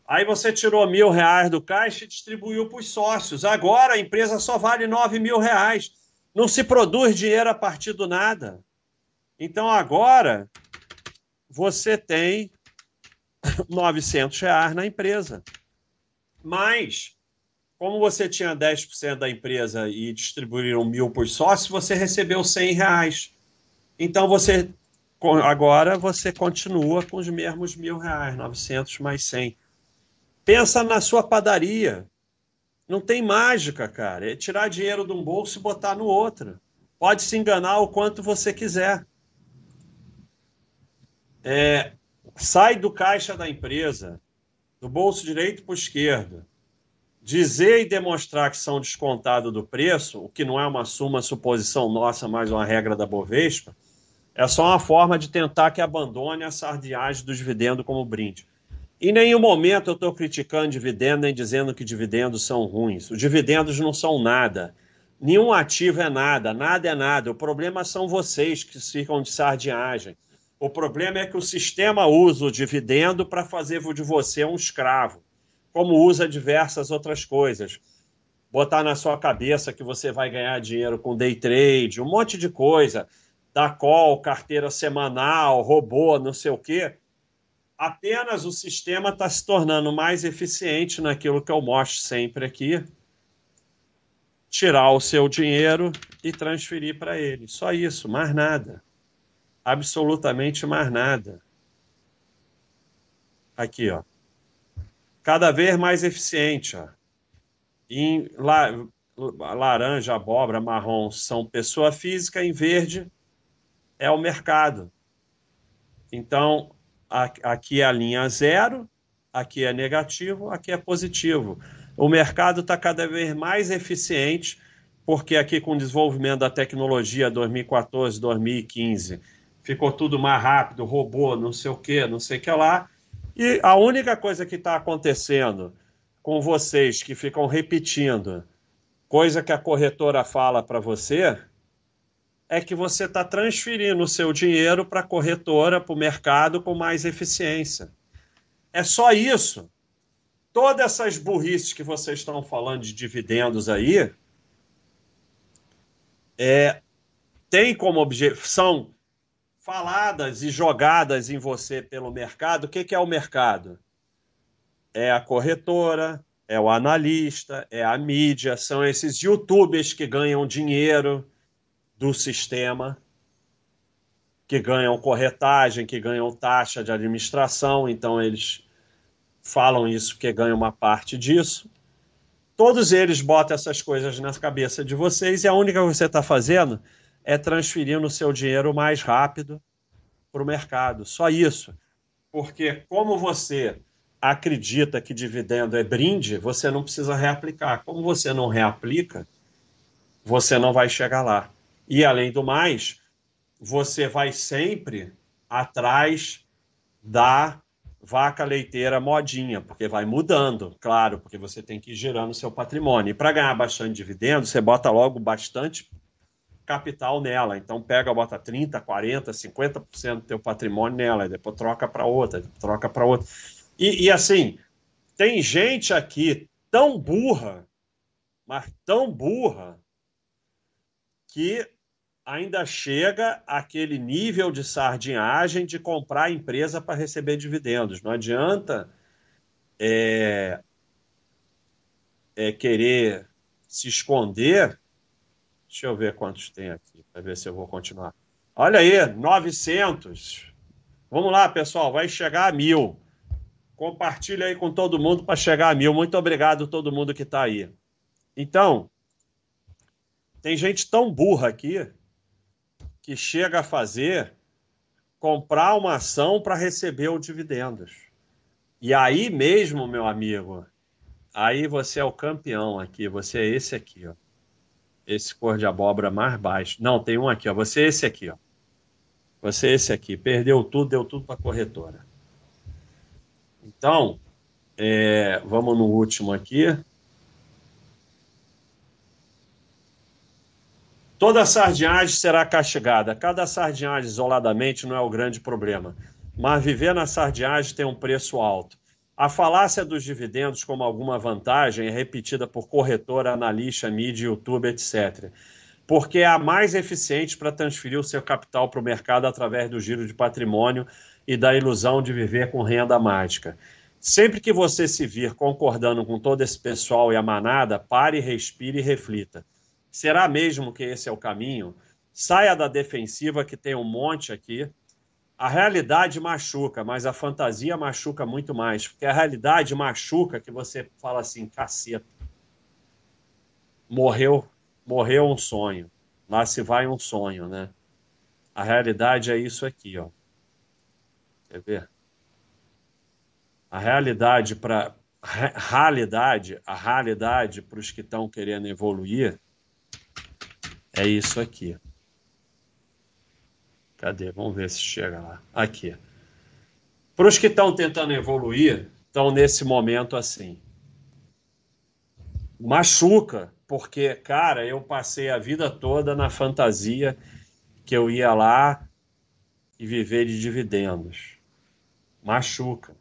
Speaker 1: Aí você tirou mil reais do caixa e distribuiu para os sócios. Agora a empresa só vale nove mil reais. Não se produz dinheiro a partir do nada. Então agora você tem 900 reais na empresa. Mas como você tinha 10% da empresa e distribuíram mil por sócio, você recebeu 100 reais. Então você agora você continua com os mesmos mil reais, 900 mais 100. Pensa na sua padaria. Não tem mágica, cara. É tirar dinheiro de um bolso e botar no outro. Pode se enganar o quanto você quiser. É, sai do caixa da empresa, do bolso direito para o esquerdo dizer e demonstrar que são descontados do preço, o que não é uma suma suposição nossa, mas uma regra da Bovespa, é só uma forma de tentar que abandone a sardiagem do dividendo como brinde. Em nenhum momento eu estou criticando dividendo nem dizendo que dividendos são ruins. Os dividendos não são nada. Nenhum ativo é nada, nada é nada. O problema são vocês que ficam de sardinhagem. O problema é que o sistema usa o dividendo para fazer de você um escravo como usa diversas outras coisas. Botar na sua cabeça que você vai ganhar dinheiro com day trade, um monte de coisa, da call, carteira semanal, robô, não sei o quê. Apenas o sistema está se tornando mais eficiente naquilo que eu mostro sempre aqui. Tirar o seu dinheiro e transferir para ele. Só isso, mais nada. Absolutamente mais nada. Aqui, ó cada vez mais eficiente. Em la, laranja, abóbora, marrom são pessoa física, em verde é o mercado. Então, aqui é a linha zero, aqui é negativo, aqui é positivo. O mercado está cada vez mais eficiente, porque aqui com o desenvolvimento da tecnologia 2014, 2015, ficou tudo mais rápido, robô, não sei o que, não sei o que lá, e a única coisa que está acontecendo com vocês que ficam repetindo coisa que a corretora fala para você é que você está transferindo o seu dinheiro para a corretora, para o mercado com mais eficiência. É só isso. Todas essas burrices que vocês estão falando de dividendos aí é, tem como objeção faladas e jogadas em você pelo mercado. O que, que é o mercado? É a corretora, é o analista, é a mídia, são esses youtubers que ganham dinheiro do sistema, que ganham corretagem, que ganham taxa de administração, então eles falam isso porque ganham uma parte disso. Todos eles botam essas coisas na cabeça de vocês e a única que você está fazendo é transferindo o seu dinheiro mais rápido para o mercado. Só isso. Porque como você acredita que dividendo é brinde, você não precisa reaplicar. Como você não reaplica, você não vai chegar lá. E além do mais, você vai sempre atrás da vaca leiteira modinha, porque vai mudando, claro, porque você tem que ir girando o seu patrimônio. E para ganhar bastante dividendo, você bota logo bastante capital nela. Então pega, bota 30, 40, 50% do teu patrimônio nela, e depois troca para outra, troca para outra. E, e assim, tem gente aqui tão burra, mas tão burra, que ainda chega aquele nível de sardinhagem de comprar a empresa para receber dividendos. Não adianta é, é querer se esconder. Deixa eu ver quantos tem aqui, para ver se eu vou continuar. Olha aí, 900. Vamos lá, pessoal, vai chegar a mil. Compartilha aí com todo mundo para chegar a mil. Muito obrigado a todo mundo que está aí. Então, tem gente tão burra aqui que chega a fazer comprar uma ação para receber os dividendos. E aí mesmo, meu amigo, aí você é o campeão aqui. Você é esse aqui, ó. Esse cor de abóbora mais baixo. Não, tem um aqui, ó. Você esse aqui, ó. Você esse aqui. Perdeu tudo, deu tudo para a corretora. Então, é, vamos no último aqui. Toda sardinhagem será castigada. Cada sardinhagem isoladamente não é o grande problema, mas viver na sardinhagem tem um preço alto. A falácia dos dividendos como alguma vantagem é repetida por corretora, analista, mídia, YouTube, etc. Porque é a mais eficiente para transferir o seu capital para o mercado através do giro de patrimônio e da ilusão de viver com renda mágica. Sempre que você se vir concordando com todo esse pessoal e a manada, pare, respire e reflita. Será mesmo que esse é o caminho? Saia da defensiva, que tem um monte aqui. A realidade machuca, mas a fantasia machuca muito mais. Porque a realidade machuca que você fala assim, caceta. Morreu, morreu um sonho. Lá se vai um sonho, né? A realidade é isso aqui, ó. Quer ver? A realidade para realidade, a realidade para os que estão querendo evoluir é isso aqui. Cadê? Vamos ver se chega lá. Aqui. Para os que estão tentando evoluir, estão nesse momento assim. Machuca, porque, cara, eu passei a vida toda na fantasia que eu ia lá e viver de dividendos machuca.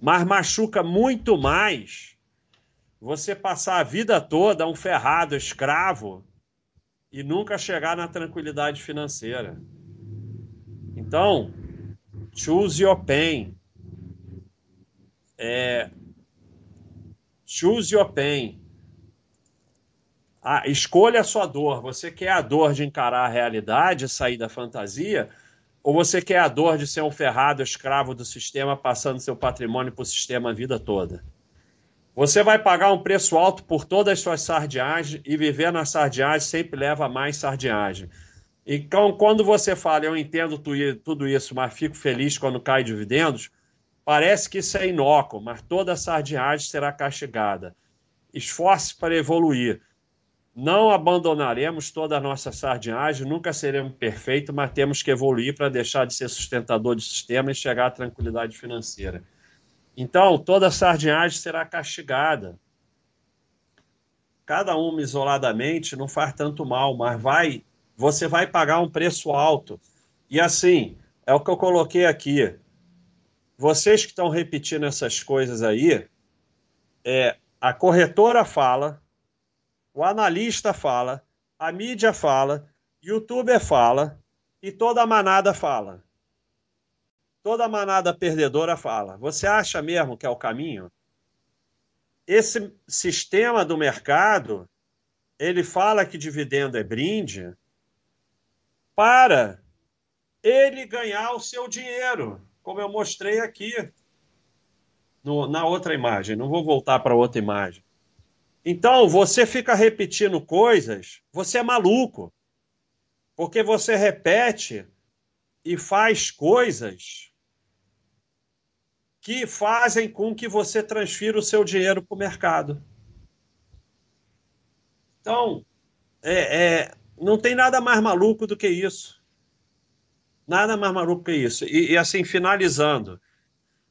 Speaker 1: Mas machuca muito mais você passar a vida toda um ferrado escravo e nunca chegar na tranquilidade financeira. Então, choose your pain. É, choose your pain. Ah, escolha a sua dor. Você quer a dor de encarar a realidade, sair da fantasia, ou você quer a dor de ser um ferrado escravo do sistema, passando seu patrimônio para o sistema a vida toda? Você vai pagar um preço alto por todas as suas sardiagens e viver na sardiagem sempre leva mais sardiagem. Então, quando você fala, eu entendo tudo isso, mas fico feliz quando cai dividendos, parece que isso é inócuo, mas toda sardiagem será castigada. Esforce para evoluir. Não abandonaremos toda a nossa sardinhagem, nunca seremos perfeitos, mas temos que evoluir para deixar de ser sustentador de sistema e chegar à tranquilidade financeira. Então, toda sardinhagem será castigada. Cada uma isoladamente não faz tanto mal, mas vai, você vai pagar um preço alto. E assim, é o que eu coloquei aqui. Vocês que estão repetindo essas coisas aí, é, a corretora fala, o analista fala, a mídia fala, youtuber fala, e toda manada fala. Toda manada perdedora fala. Você acha mesmo que é o caminho? Esse sistema do mercado, ele fala que dividendo é brinde para ele ganhar o seu dinheiro, como eu mostrei aqui no, na outra imagem. Não vou voltar para outra imagem. Então, você fica repetindo coisas, você é maluco. Porque você repete e faz coisas que fazem com que você transfira o seu dinheiro para o mercado. Então, é, é, não tem nada mais maluco do que isso. Nada mais maluco que isso. E, e, assim, finalizando.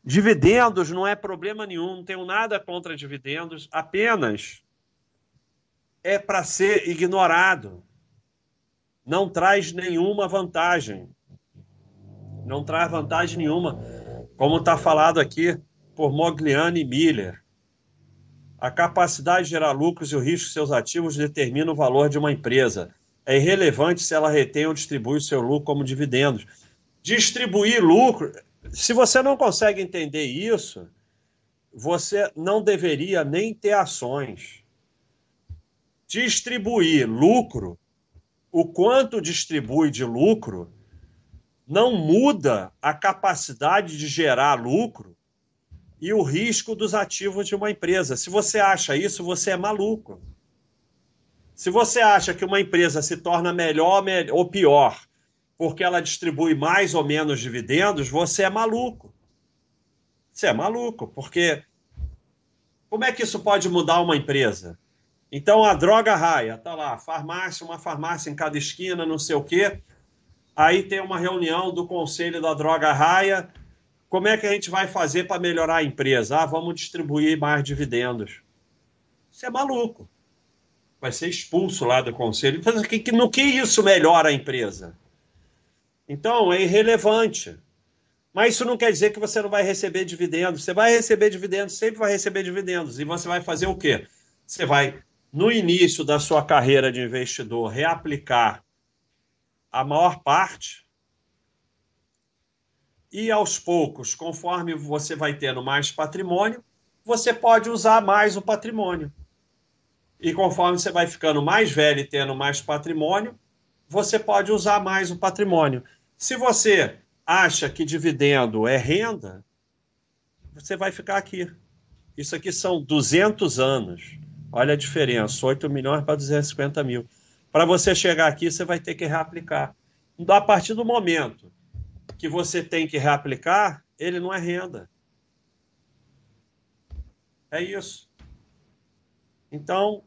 Speaker 1: Dividendos não é problema nenhum, não tenho nada contra dividendos, apenas é para ser ignorado. Não traz nenhuma vantagem. Não traz vantagem nenhuma como está falado aqui por Mogliani e Miller. A capacidade de gerar lucros e o risco de seus ativos determina o valor de uma empresa. É irrelevante se ela retém ou distribui o seu lucro como dividendos. Distribuir lucro, se você não consegue entender isso, você não deveria nem ter ações. Distribuir lucro, o quanto distribui de lucro, não muda a capacidade de gerar lucro e o risco dos ativos de uma empresa. Se você acha isso, você é maluco. Se você acha que uma empresa se torna melhor ou pior porque ela distribui mais ou menos dividendos, você é maluco. Você é maluco, porque como é que isso pode mudar uma empresa? Então a droga raia, tá lá, farmácia, uma farmácia em cada esquina, não sei o quê. Aí tem uma reunião do conselho da droga raia. Como é que a gente vai fazer para melhorar a empresa? Ah, vamos distribuir mais dividendos. Você é maluco. Vai ser expulso lá do conselho. No que isso melhora a empresa? Então, é irrelevante. Mas isso não quer dizer que você não vai receber dividendos. Você vai receber dividendos, sempre vai receber dividendos. E você vai fazer o quê? Você vai, no início da sua carreira de investidor, reaplicar a maior parte. E aos poucos, conforme você vai tendo mais patrimônio, você pode usar mais o patrimônio. E conforme você vai ficando mais velho e tendo mais patrimônio, você pode usar mais o patrimônio. Se você acha que dividendo é renda, você vai ficar aqui. Isso aqui são 200 anos. Olha a diferença, 8 milhões para 250 mil. Para você chegar aqui, você vai ter que reaplicar. A partir do momento que você tem que reaplicar, ele não é renda. É isso. Então,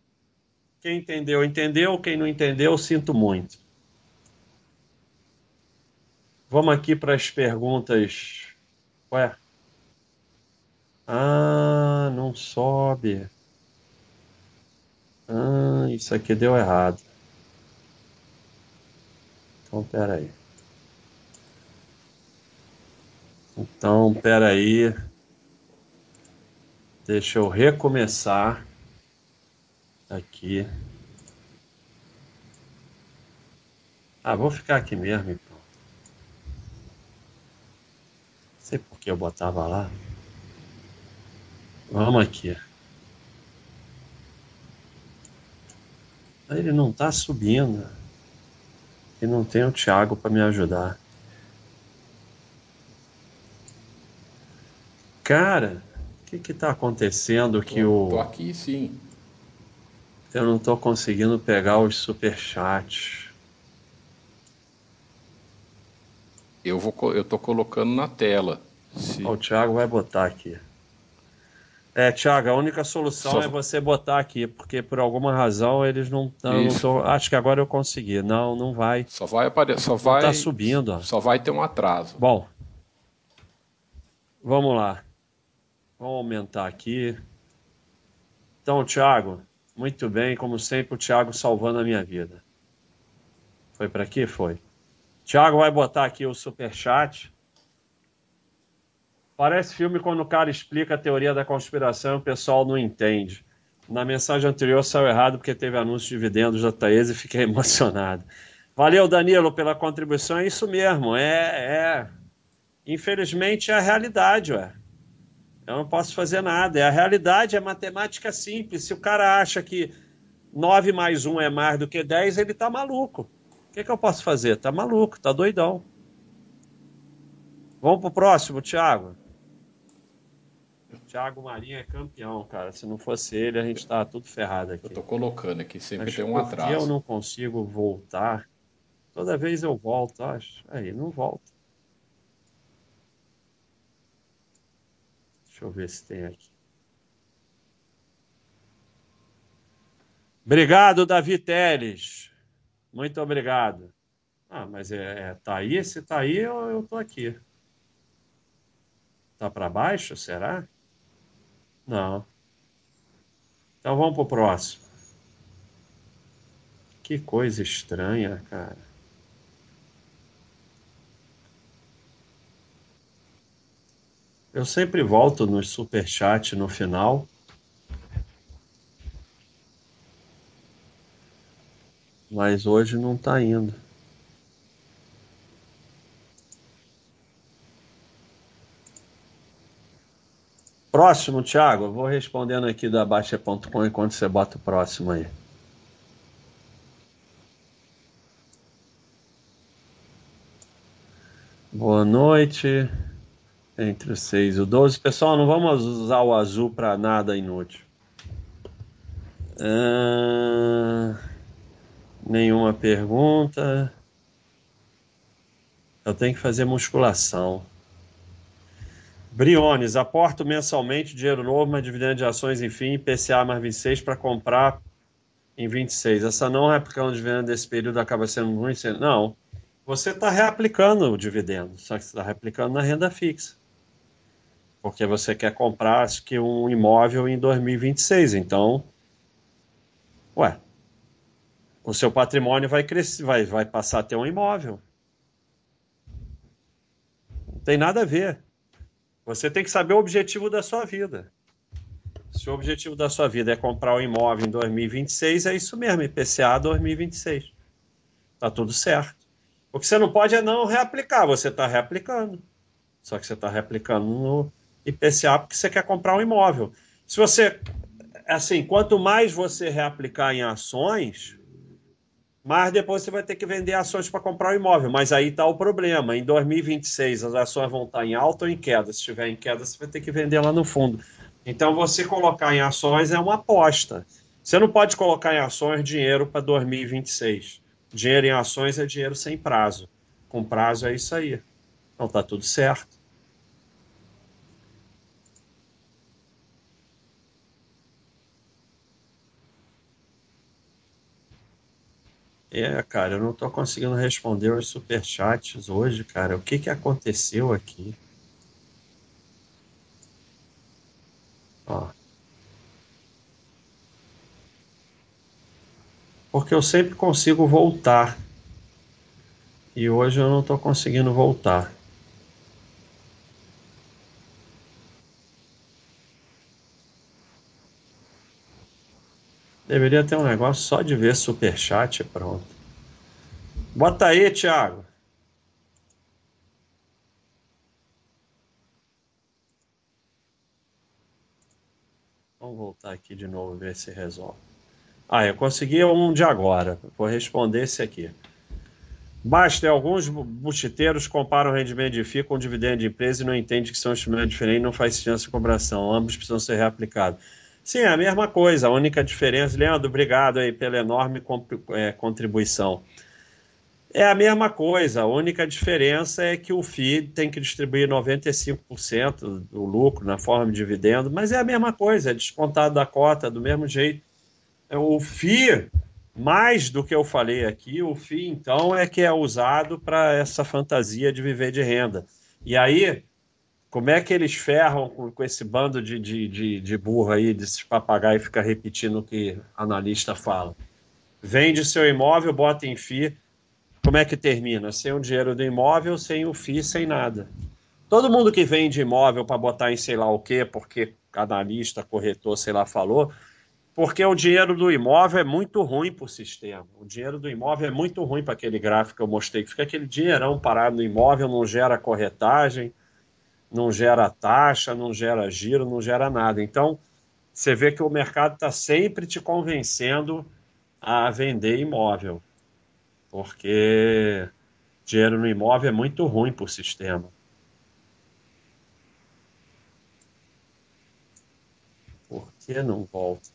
Speaker 1: quem entendeu, entendeu. Quem não entendeu, sinto muito. Vamos aqui para as perguntas. Ué? Ah, não sobe. Ah, isso aqui deu errado. Então, peraí. Então, peraí. Deixa eu recomeçar aqui. Ah, vou ficar aqui mesmo, então. Não sei por que eu botava lá. Vamos aqui. Ele não está subindo e não tem o Thiago para me ajudar. Cara, o que que tá acontecendo que
Speaker 2: tô,
Speaker 1: o
Speaker 2: tô aqui sim.
Speaker 1: Eu não tô conseguindo pegar os superchats.
Speaker 2: Eu vou eu tô colocando na tela.
Speaker 1: Se... O Thiago vai botar aqui. É, Thiago, a única solução Só... é você botar aqui, porque por alguma razão eles não estão. Acho que agora eu consegui. Não, não vai.
Speaker 2: Só vai aparecer. Só vai.
Speaker 1: Tá subindo. Ó.
Speaker 2: Só vai ter um atraso.
Speaker 1: Bom. Vamos lá. Vamos aumentar aqui. Então, Thiago, muito bem, como sempre, o Thiago salvando a minha vida. Foi para aqui? Foi. Thiago vai botar aqui o super chat. Parece filme quando o cara explica a teoria da conspiração e o pessoal não entende. Na mensagem anterior saiu errado porque teve anúncio de dividendos da Taese e fiquei emocionado. Valeu, Danilo, pela contribuição. É isso mesmo. É, é... Infelizmente é a realidade, ué. Eu não posso fazer nada. É a realidade, é matemática simples. Se o cara acha que 9 mais 1 é mais do que 10, ele tá maluco. O que, que eu posso fazer? Tá maluco, tá doidão. Vamos pro próximo, Thiago. Thiago Marinho é campeão, cara. Se não fosse ele, a gente tava tudo ferrado aqui.
Speaker 2: Eu tô colocando aqui, sempre
Speaker 1: Mas
Speaker 2: tem um atraso.
Speaker 1: eu não consigo voltar? Toda vez eu volto, acho. Aí, não volto. Deixa eu ver se tem aqui. Obrigado, Davi Teles. Muito obrigado. Ah, mas é, é tá aí? Se tá aí, eu, eu tô aqui. Tá para baixo, será? Não. Então vamos pro próximo. Que coisa estranha, cara. Eu sempre volto no superchat no final. Mas hoje não tá indo. Próximo, Thiago. Eu vou respondendo aqui da Baixa.com enquanto você bota o próximo aí. Boa noite. Entre o 6 e o 12. Pessoal, não vamos usar o azul para nada inútil. Ah, nenhuma pergunta. Eu tenho que fazer musculação. Briones, aporto mensalmente dinheiro novo, mas dividendo de ações, enfim, IPCA mais 26 para comprar em 26. Essa não replicando o dividendo desse período acaba sendo ruim? Não. Você está reaplicando o dividendo, só que você está reaplicando na renda fixa. Porque você quer comprar, acho que, um imóvel em 2026. Então, ué, o seu patrimônio vai crescer, vai, vai passar a ter um imóvel. Não tem nada a ver. Você tem que saber o objetivo da sua vida. Se o objetivo da sua vida é comprar um imóvel em 2026, é isso mesmo, IPCA 2026. Tá tudo certo. O que você não pode é não reaplicar, você está reaplicando. Só que você está reaplicando no IPCA porque você quer comprar um imóvel. Se você, assim, quanto mais você reaplicar em ações, mais depois você vai ter que vender ações para comprar o imóvel. Mas aí está o problema. Em 2026 as ações vão estar em alta ou em queda. Se estiver em queda, você vai ter que vender lá no fundo. Então você colocar em ações é uma aposta. Você não pode colocar em ações dinheiro para 2026. Dinheiro em ações é dinheiro sem prazo. Com prazo é isso aí. Então tá tudo certo. É, cara, eu não tô conseguindo responder os superchats hoje, cara. O que que aconteceu aqui? Ó. Porque eu sempre consigo voltar. E hoje eu não tô conseguindo voltar. Deveria ter um negócio só de ver superchat e pronto. Bota aí, Thiago. Vamos voltar aqui de novo ver se resolve. Ah, eu consegui um de agora. Vou responder esse aqui. Basta, alguns buchiteiros comparam o rendimento de FII com o dividendo de empresa e não entendem que são instrumentos diferentes e não faz sentido essa comparação. Ambos precisam ser reaplicados. Sim, é a mesma coisa. A única diferença, Leandro, obrigado aí pela enorme é, contribuição. É a mesma coisa. A única diferença é que o FII tem que distribuir 95% do lucro na forma de dividendo, mas é a mesma coisa, é descontado da cota do mesmo jeito. É, o FII, mais do que eu falei aqui, o FII, então, é que é usado para essa fantasia de viver de renda. E aí, como é que eles ferram com, com esse bando de, de, de, de burro aí, desses papagaios, fica repetindo o que analista fala? Vende seu imóvel, bota em FII. Como é que termina? Sem o dinheiro do imóvel, sem o FII, sem nada. Todo mundo que vende imóvel para botar em sei lá o quê, porque analista, corretor, sei lá, falou, Porque o dinheiro do imóvel é muito ruim para o sistema. O dinheiro do imóvel é muito ruim para aquele gráfico que eu mostrei, que fica aquele dinheirão parado no imóvel, não gera corretagem, não gera taxa, não gera giro, não gera nada. Então, você vê que o mercado está sempre te convencendo a vender imóvel, porque dinheiro no imóvel é muito ruim para o sistema. Por que não volta?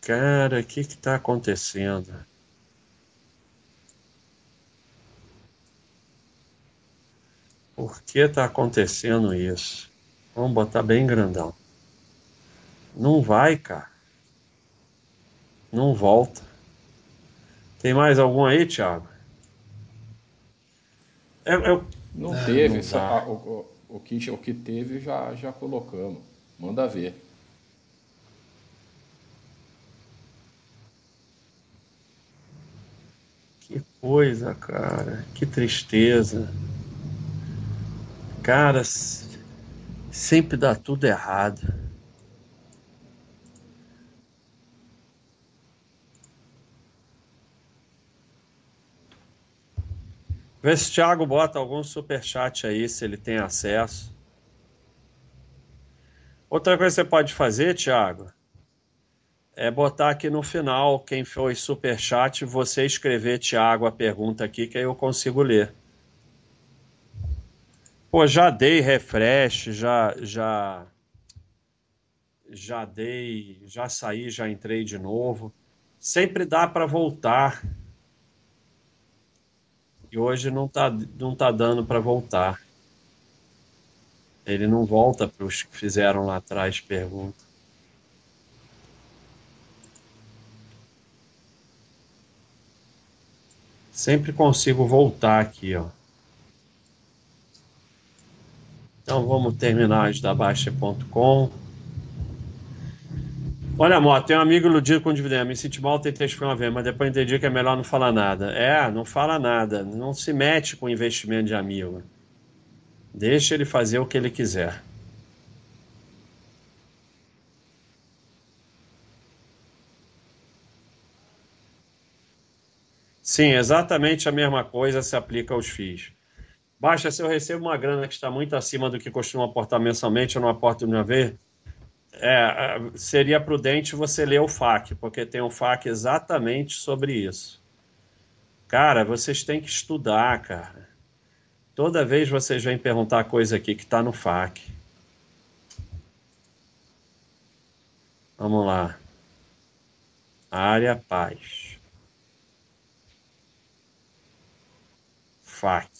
Speaker 1: Cara, o que está acontecendo? Por que está acontecendo isso? Vamos botar bem grandão. Não vai, cara. Não volta. Tem mais algum aí, Thiago?
Speaker 2: Eu, eu... Não é, teve. Não só, o, o, o, que, o que teve já, já colocamos. Manda ver.
Speaker 1: Que coisa, cara. Que tristeza. Cara, sempre dá tudo errado. Vê se o Thiago bota algum superchat aí, se ele tem acesso. Outra coisa que você pode fazer, Thiago, é botar aqui no final quem foi super chat, você escrever, Tiago, a pergunta aqui, que aí eu consigo ler. Pô, já dei refresh, já, já, já dei, já saí, já entrei de novo. Sempre dá para voltar. E hoje não tá, não tá dando para voltar. Ele não volta para os que fizeram lá atrás pergunta. Sempre consigo voltar aqui, ó. Então vamos terminar as da Baixa.com. Olha, amor, tem um amigo iludido com dividendo. Me senti mal, tentei explicar uma vez, mas depois entendi que é melhor não falar nada. É, não fala nada. Não se mete com investimento de amigo. Deixa ele fazer o que ele quiser. Sim, exatamente a mesma coisa se aplica aos FIIs. Baixa, se eu recebo uma grana que está muito acima do que costumo aportar mensalmente, eu não aporto de uma vez, é, seria prudente você ler o FAQ, porque tem um FAQ exatamente sobre isso. Cara, vocês têm que estudar, cara. Toda vez vocês vêm perguntar coisa aqui que está no FAQ. Vamos lá. Área paz. FAQ.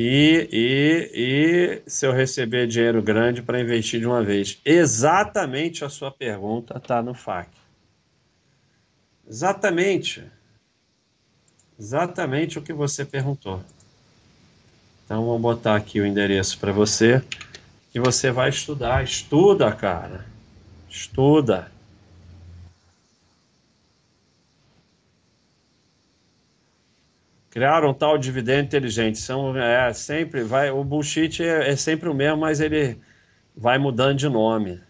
Speaker 1: E, e, e se eu receber dinheiro grande para investir de uma vez? Exatamente a sua pergunta está no FAQ. Exatamente. Exatamente o que você perguntou. Então vou botar aqui o endereço para você que você vai estudar. Estuda, cara. Estuda. Criaram um tal dividendo inteligente. São, é, sempre vai, o bullshit é, é sempre o mesmo, mas ele vai mudando de nome.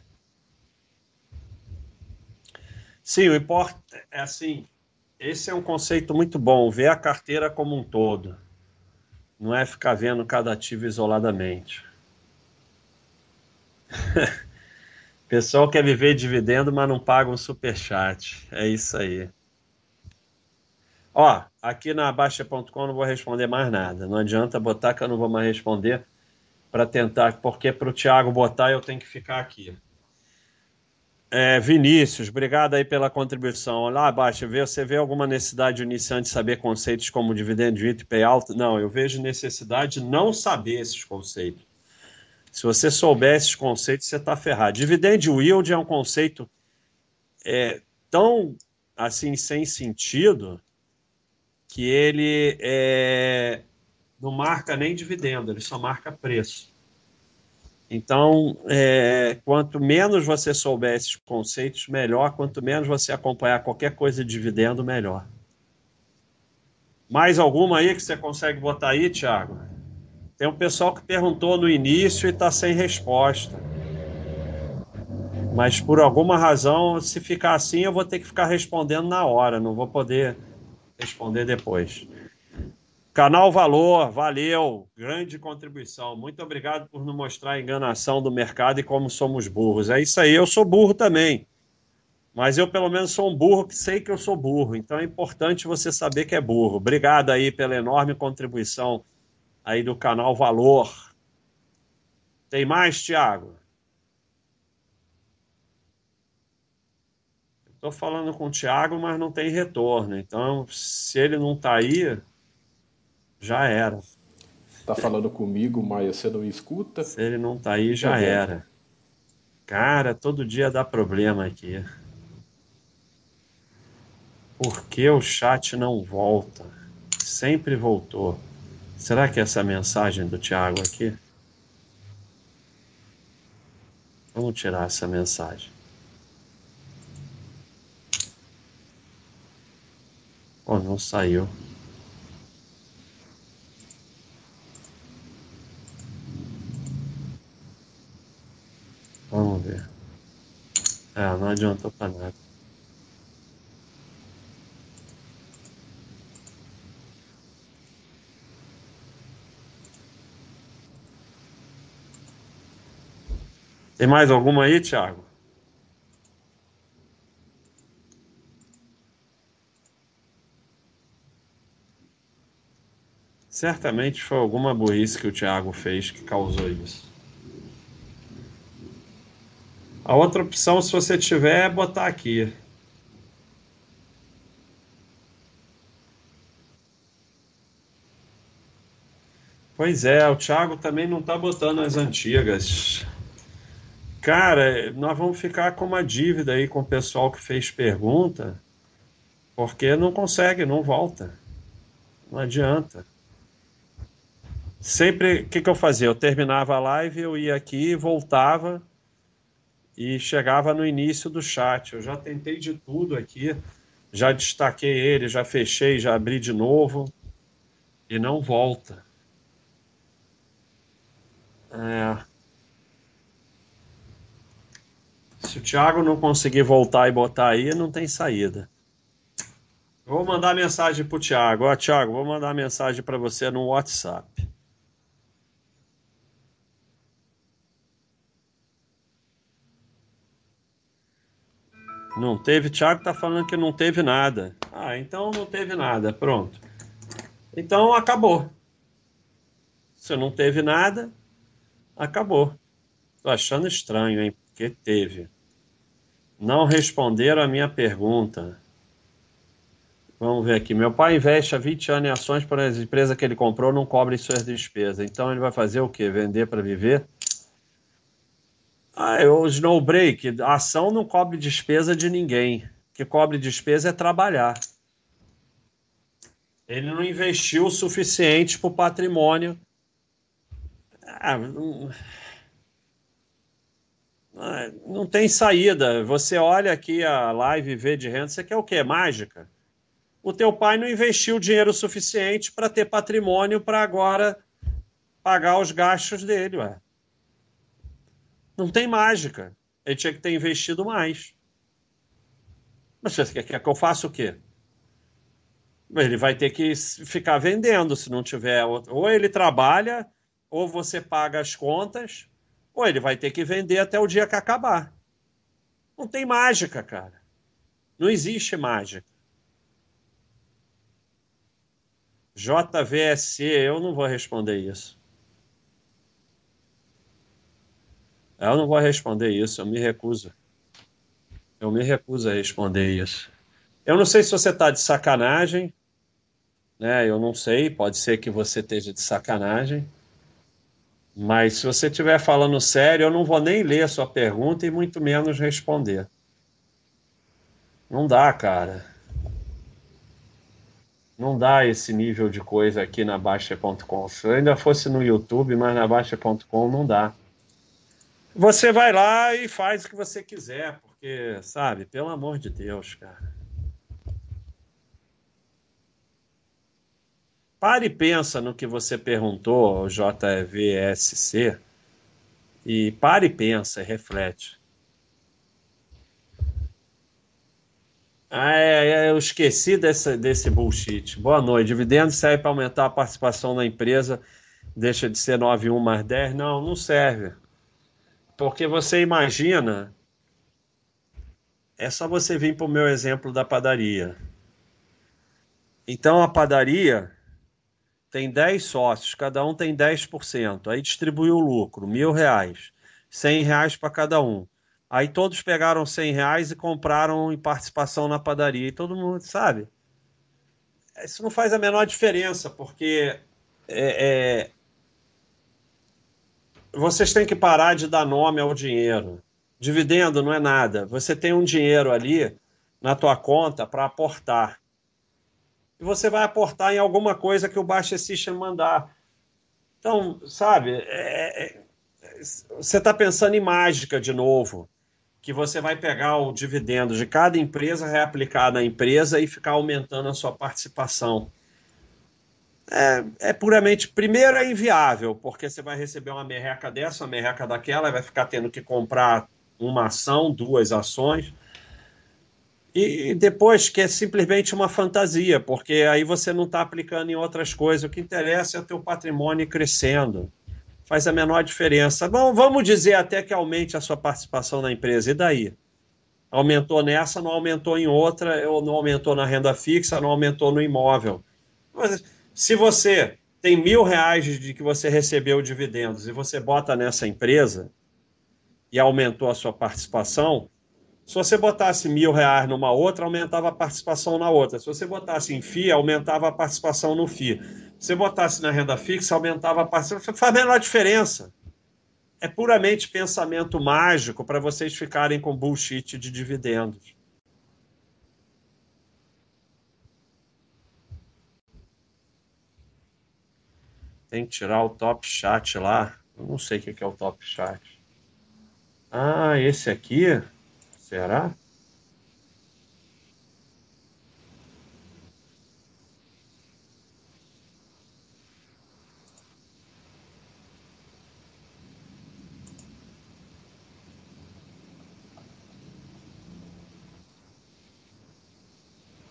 Speaker 1: Sim, o importa é assim. Esse é um conceito muito bom, ver a carteira como um todo. Não é ficar vendo cada ativo isoladamente. pessoal quer viver dividendo, mas não paga um superchat. É isso aí. Ó, aqui na Baixa.com não vou responder mais nada. Não adianta botar que eu não vou mais responder para tentar, porque para o Thiago botar eu tenho que ficar aqui. É, Vinícius, obrigado aí pela contribuição. Lá abaixo, você vê alguma necessidade de iniciante saber conceitos como dividend yield e payout? Não, eu vejo necessidade de não saber esses conceitos. Se você souber esses conceitos, você está ferrado. Dividend yield é um conceito é, tão assim sem sentido que ele é, não marca nem dividendo, ele só marca preço. Então, é, quanto menos você souber esses conceitos, melhor. Quanto menos você acompanhar qualquer coisa de dividendo, melhor. Mais alguma aí que você consegue botar aí, Thiago? Tem um pessoal que perguntou no início e está sem resposta. Mas por alguma razão, se ficar assim, eu vou ter que ficar respondendo na hora, não vou poder responder depois. Canal Valor, valeu, grande contribuição. Muito obrigado por nos mostrar a enganação do mercado e como somos burros. É isso aí, eu sou burro também. Mas eu, pelo menos, sou um burro que sei que eu sou burro. Então é importante você saber que é burro. Obrigado aí pela enorme contribuição aí do canal Valor. Tem mais, Tiago? Estou falando com o Tiago, mas não tem retorno. Então, se ele não está aí, já era.
Speaker 2: Está falando comigo, Maia, você não escuta?
Speaker 1: Se ele não está aí, já tá era. Cara, todo dia dá problema aqui. Por que o chat não volta? Sempre voltou. Será que é essa mensagem do Tiago aqui? Vamos tirar essa mensagem. Não saiu. Vamos ver. É, não adiantou para nada. Tem mais alguma aí, Thiago? Certamente foi alguma burrice que o Thiago fez que causou isso. A outra opção, se você tiver, é botar aqui. Pois é, o Thiago também não está botando as antigas. Cara, nós vamos ficar com uma dívida aí com o pessoal que fez pergunta, porque não consegue, não volta. Não adianta. Sempre, o que, que eu fazia? Eu terminava a live, eu ia aqui, voltava e chegava no início do chat. Eu já tentei de tudo aqui, já destaquei ele, já fechei, já abri de novo e não volta. É. Se o Thiago não conseguir voltar e botar aí, não tem saída. vou mandar mensagem pro Thiago. Ó, Thiago, vou mandar mensagem para você no WhatsApp. Não teve, Thiago tá falando que não teve nada. Ah, então não teve nada, pronto. Então acabou. Se não teve nada, acabou. Tô achando estranho, hein? Porque teve. Não responderam a minha pergunta. Vamos ver aqui. Meu pai investe há 20 anos em ações para as empresas que ele comprou não cobrem suas despesas. Então ele vai fazer o quê? Vender para viver? Ah, o Snowbreak, a ação não cobre despesa de ninguém. O que cobre despesa é trabalhar. Ele não investiu o suficiente para o patrimônio. Ah, não não tem saída. Você olha aqui a live V de renda, você quer o quê? Mágica? O teu pai não investiu dinheiro suficiente para ter patrimônio para agora pagar os gastos dele, ué. Não tem mágica. Ele tinha que ter investido mais. Mas você quer, que eu faça o quê? Ele vai ter que ficar vendendo se não tiver. Ou ele trabalha, ou você paga as contas, ou ele vai ter que vender até o dia que acabar. Não tem mágica, cara. Não existe mágica. JVSC, eu não vou responder isso. Eu não vou responder isso, eu me recuso. Eu me recuso a responder isso. Eu não sei se você está de sacanagem, né? Eu não sei, pode ser que você esteja de sacanagem. Mas se você estiver falando sério, eu não vou nem ler a sua pergunta e muito menos responder. Não dá, cara. Não dá esse nível de coisa aqui na Baixa.com. Se ainda fosse no YouTube, mas na Baixa.com não dá. Você vai lá e faz o que você quiser, porque, sabe, pelo amor de Deus, cara. Pare e pensa no que você perguntou, JVSC, e pare e pensa e reflete. Ah, é, é, eu esqueci desse, desse bullshit. Boa noite. Dividendo serve para aumentar a participação na empresa, deixa de ser 9,1 mais 10? Não, não serve. Porque você imagina. É só você vir para o meu exemplo da padaria. Então a padaria tem 10 sócios, cada um tem 10%. Aí distribuiu o lucro, mil reais. 100 reais para cada um. Aí todos pegaram 100 reais e compraram em participação na padaria. E todo mundo sabe. Isso não faz a menor diferença, porque é, é... vocês têm que parar de dar nome ao dinheiro. Dividendo não é nada. Você tem um dinheiro ali na tua conta para aportar. E você vai aportar em alguma coisa que o Baixa System mandar. Então, sabe, é, é, você está pensando em mágica de novo que você vai pegar o dividendo de cada empresa, reaplicar na empresa e ficar aumentando a sua participação. É, é, puramente. Primeiro, é inviável, porque você vai receber uma merreca dessa, uma merreca daquela, vai ficar tendo que comprar uma ação, duas ações. E, e depois que é simplesmente uma fantasia, porque aí você não está aplicando em outras coisas. O que interessa é o teu patrimônio crescendo faz a menor diferença. Bom, vamos dizer até que aumente a sua participação na empresa, e daí? Aumentou nessa, não aumentou em outra, ou não aumentou na renda fixa, não aumentou no imóvel. Mas, se você tem mil reais de que você recebeu dividendos e você bota nessa empresa e aumentou a sua participação, se você botasse mil reais numa outra, aumentava a participação na outra. Se você botasse em FII, aumentava a participação no FII você botasse na renda fixa, aumentava a participação, faz a menor diferença. É puramente pensamento mágico para vocês ficarem com bullshit de dividendos. Tem que tirar o top chat lá. Eu não sei o que é o top chat. Ah, esse aqui? Será?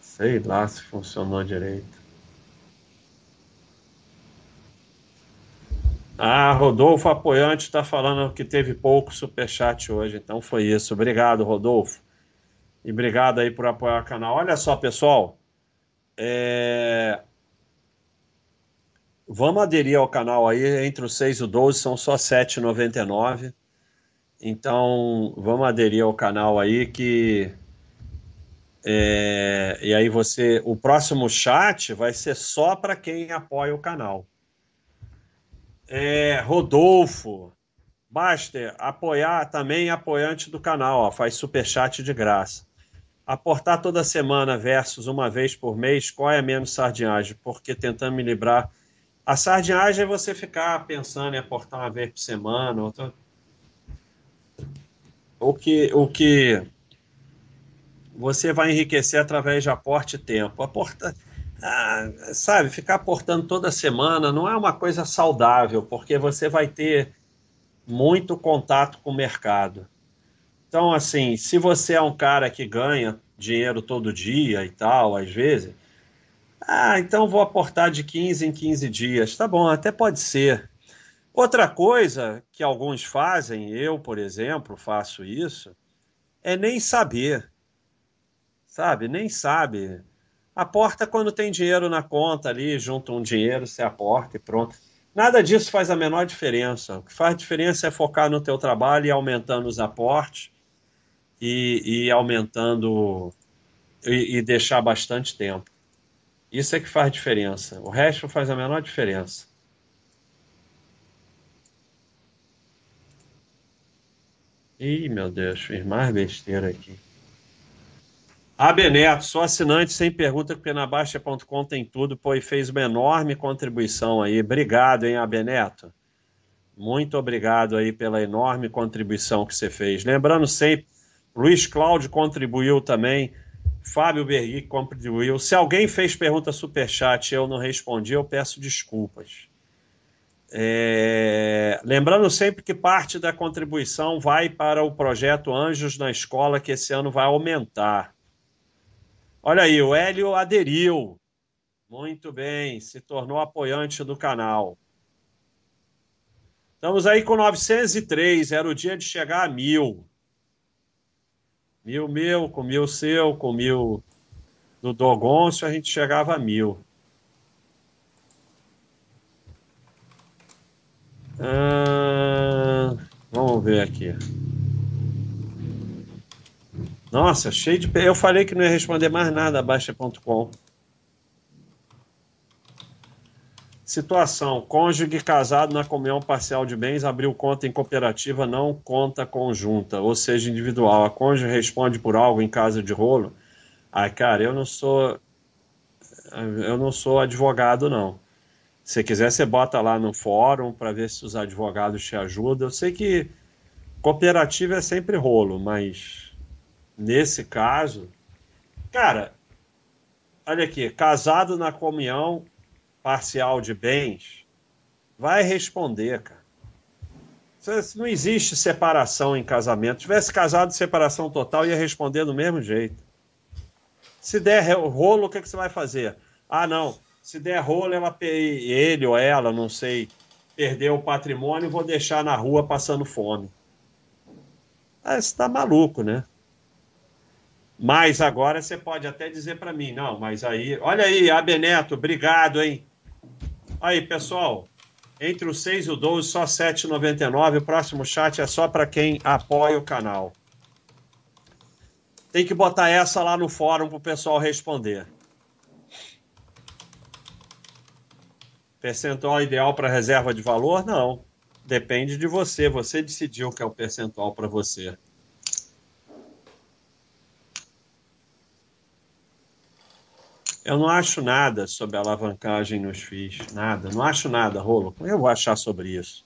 Speaker 1: Sei lá se funcionou direito. Ah, Rodolfo Apoiante está falando que teve pouco superchat hoje, então foi isso. Obrigado, Rodolfo. E obrigado aí por apoiar o canal. Olha só, pessoal. É... Vamos aderir ao canal aí. Entre os 6 e o 12 são só R$ 7,99. Então, vamos aderir ao canal aí que é, e aí você, o próximo chat vai ser só para quem apoia o canal. É, Rodolfo, Baster, apoiar também apoiante do canal, ó, faz super chat de graça. Aportar toda semana versus uma vez por mês, qual é menos sardinhagem? Porque tentando me livrar. A sardinhagem é você ficar pensando em aportar uma vez por semana. Outra... O que, o que você vai enriquecer através de aporte e tempo. Aporta, ah, sabe, ficar aportando toda semana não é uma coisa saudável, porque você vai ter muito contato com o mercado. Então, assim, se você é um cara que ganha dinheiro todo dia e tal, às vezes, ah, então vou aportar de 15 em 15 dias. Tá bom, até pode ser. Outra coisa que alguns fazem, eu, por exemplo, faço isso, é nem saber sabe? Nem sabe. Aporta quando tem dinheiro na conta ali, junta um dinheiro, você aporta e pronto. Nada disso faz a menor diferença. O que faz diferença é focar no teu trabalho e aumentando os aportes e, e aumentando e, e deixar bastante tempo. Isso é que faz diferença. O resto faz a menor diferença. Ih, meu Deus, fiz mais besteira aqui. Abeneto, sou assinante sem pergunta, porque na Baixa.com tem tudo, e fez uma enorme contribuição aí. Obrigado, hein, Abeneto? Muito obrigado aí pela enorme contribuição que você fez. Lembrando sempre, Luiz Cláudio contribuiu também, Fábio Bergui contribuiu. Se alguém fez pergunta superchat e eu não respondi, eu peço desculpas. É... Lembrando sempre que parte da contribuição vai para o projeto Anjos na Escola, que esse ano vai aumentar. Olha aí, o Hélio aderiu. Muito bem, se tornou apoiante do canal. Estamos aí com 903, era o dia de chegar a mil. Mil meu, com mil seu, com mil do Dogoncio, a gente chegava a mil. Ah, vamos ver aqui. Nossa, cheio de. Eu falei que não ia responder mais nada a Baixa.com. Situação: cônjuge casado na comunhão parcial de bens abriu conta em cooperativa, não conta conjunta, ou seja, individual. A cônjuge responde por algo em casa de rolo. Ai, cara, eu não sou. Eu não sou advogado, não. Se quiser, você bota lá no fórum para ver se os advogados te ajudam. Eu sei que cooperativa é sempre rolo, mas nesse caso. Cara, olha aqui: casado na comunhão parcial de bens, vai responder, cara. Não existe separação em casamento. Se tivesse casado separação total, ia responder do mesmo jeito. Se der rolo, o que, que você vai fazer? Ah, não. Se der rolo, ela, ele ou ela, não sei, perdeu o patrimônio, vou deixar na rua passando fome. Ah, você está maluco, né? Mas agora você pode até dizer para mim, não, mas aí, olha aí, Abeneto, obrigado, hein? Aí, pessoal, entre o 6 e o 12, só R$ 7,99. O próximo chat é só para quem apoia o canal. Tem que botar essa lá no fórum para o pessoal responder. Percentual ideal para reserva de valor? Não. Depende de você. Você decidiu que é o percentual para você. Eu não acho nada sobre alavancagem nos FIIs. Nada. Não acho nada, Rolo. Como eu vou achar sobre isso?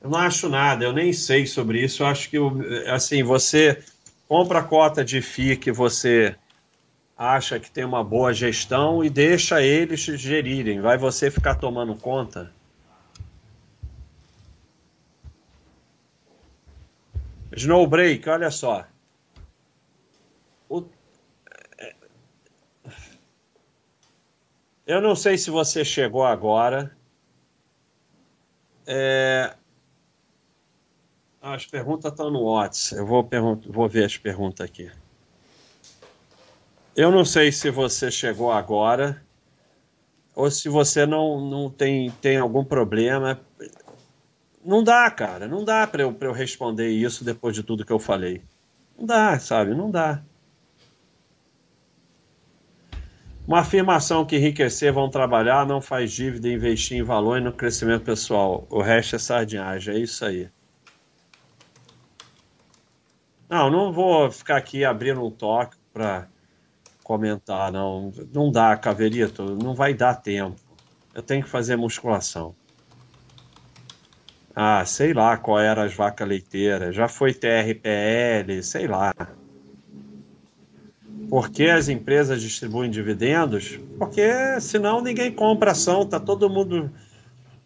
Speaker 1: Eu não acho nada. Eu nem sei sobre isso. Eu acho que, assim, você compra a cota de FII que você acha que tem uma boa gestão e deixa eles gerirem. Vai você ficar tomando conta? Snowbreak, olha só. Eu não sei se você chegou agora. É... As perguntas estão no WhatsApp. Eu vou, vou ver as perguntas aqui. Eu não sei se você chegou agora ou se você não, não tem, tem algum problema. Não dá, cara. Não dá para eu, eu responder isso depois de tudo que eu falei. Não dá, sabe? Não dá. Uma afirmação que enriquecer vão trabalhar, não faz dívida, investir em valor e no crescimento pessoal. O resto é sardinhagem, é isso aí. Não, não vou ficar aqui abrindo um toque para comentar, não. Não dá, Caverito, não vai dar tempo. Eu tenho que fazer musculação. Ah, sei lá qual era as vacas leiteiras. Já foi TRPL, sei lá. Por que as empresas distribuem dividendos? Porque senão ninguém compra ação, tá todo mundo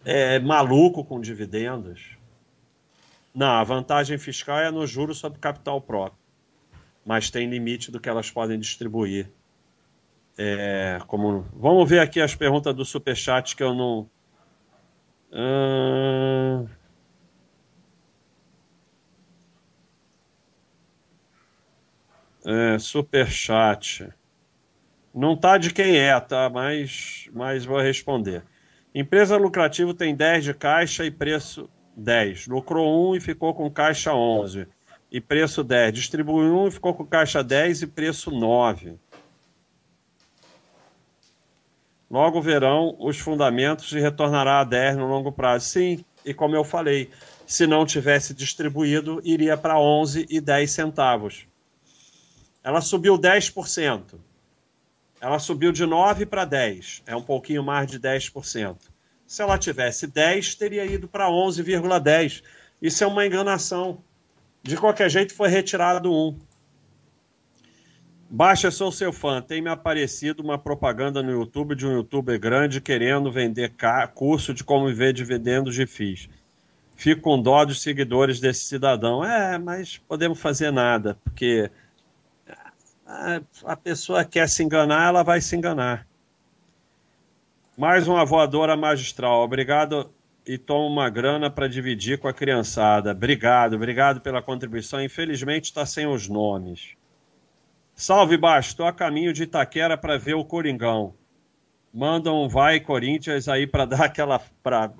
Speaker 1: é, maluco com dividendos. Não, a vantagem fiscal é no juro sobre capital próprio, mas tem limite do que elas podem distribuir. É, como... Vamos ver aqui as perguntas do Superchat que eu não. Hum... É, superchat. Não tá de quem é, tá? Mas, mas vou responder. Empresa lucrativa tem 10 de caixa e preço 10. Lucrou 1 e ficou com caixa 11 e preço 10. Distribuiu 1 e ficou com caixa 10 e preço 9. Logo verão os fundamentos e retornará a 10 no longo prazo. Sim, e como eu falei, se não tivesse distribuído, iria para 11 e 10 centavos. Ela subiu 10%. Ela subiu de 9 para 10. É um pouquinho mais de 10%. Se ela tivesse 10, teria ido para 11,10. Isso é uma enganação. De qualquer jeito, foi retirado 1. Baixa, sou seu fã. Tem me aparecido uma propaganda no YouTube de um youtuber grande querendo vender curso de como viver dividendos de FIIs. Fico com dó dos seguidores desse cidadão. É, mas podemos fazer nada, porque a pessoa quer se enganar, ela vai se enganar. Mais uma voadora magistral. Obrigado e toma uma grana para dividir com a criançada. Obrigado, obrigado pela contribuição. Infelizmente está sem os nomes. Salve, Baixo. Estou a caminho de Itaquera para ver o Coringão. Manda um vai, Corinthians, aí para dar aquela. Pra...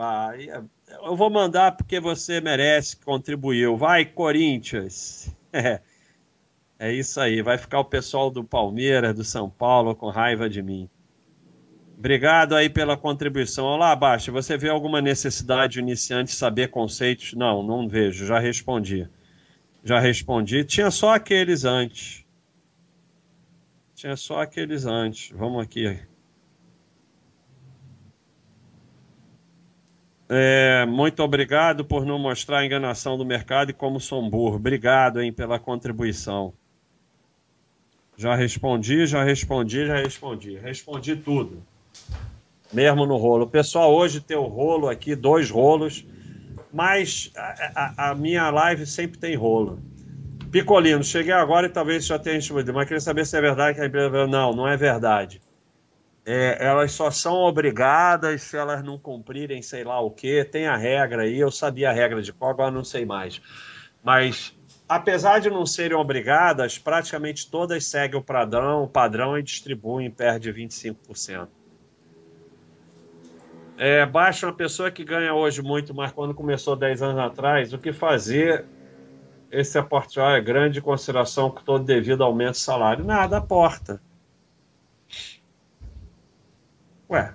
Speaker 1: Eu vou mandar porque você merece, contribuiu. Vai, Corinthians. É. é isso aí. Vai ficar o pessoal do Palmeiras, do São Paulo, com raiva de mim. Obrigado aí pela contribuição. Olá, Baixo. Você vê alguma necessidade iniciante saber conceitos? Não, não vejo. Já respondi. Já respondi. Tinha só aqueles antes. Tinha só aqueles antes. Vamos aqui. É, muito obrigado por não mostrar a enganação do mercado e como sou burro. Obrigado hein, pela contribuição. Já respondi, já respondi, já respondi. Respondi tudo. Mesmo no rolo. Pessoal, hoje tem o rolo aqui, dois rolos, mas a, a, a minha live sempre tem rolo. Picolino, cheguei agora e talvez já tenha respondido, mas queria saber se é verdade que a empresa. Não, não é verdade. É, elas só são obrigadas se elas não cumprirem sei lá o que. Tem a regra aí, eu sabia a regra de qual, agora não sei mais. Mas, apesar de não serem obrigadas, praticamente todas seguem o padrão, o padrão e distribuem perde 25%. É, baixa uma pessoa que ganha hoje muito, mas quando começou 10 anos atrás, o que fazer esse aporte é grande consideração com todo devido aumento de salário. Nada, aporta. Ué,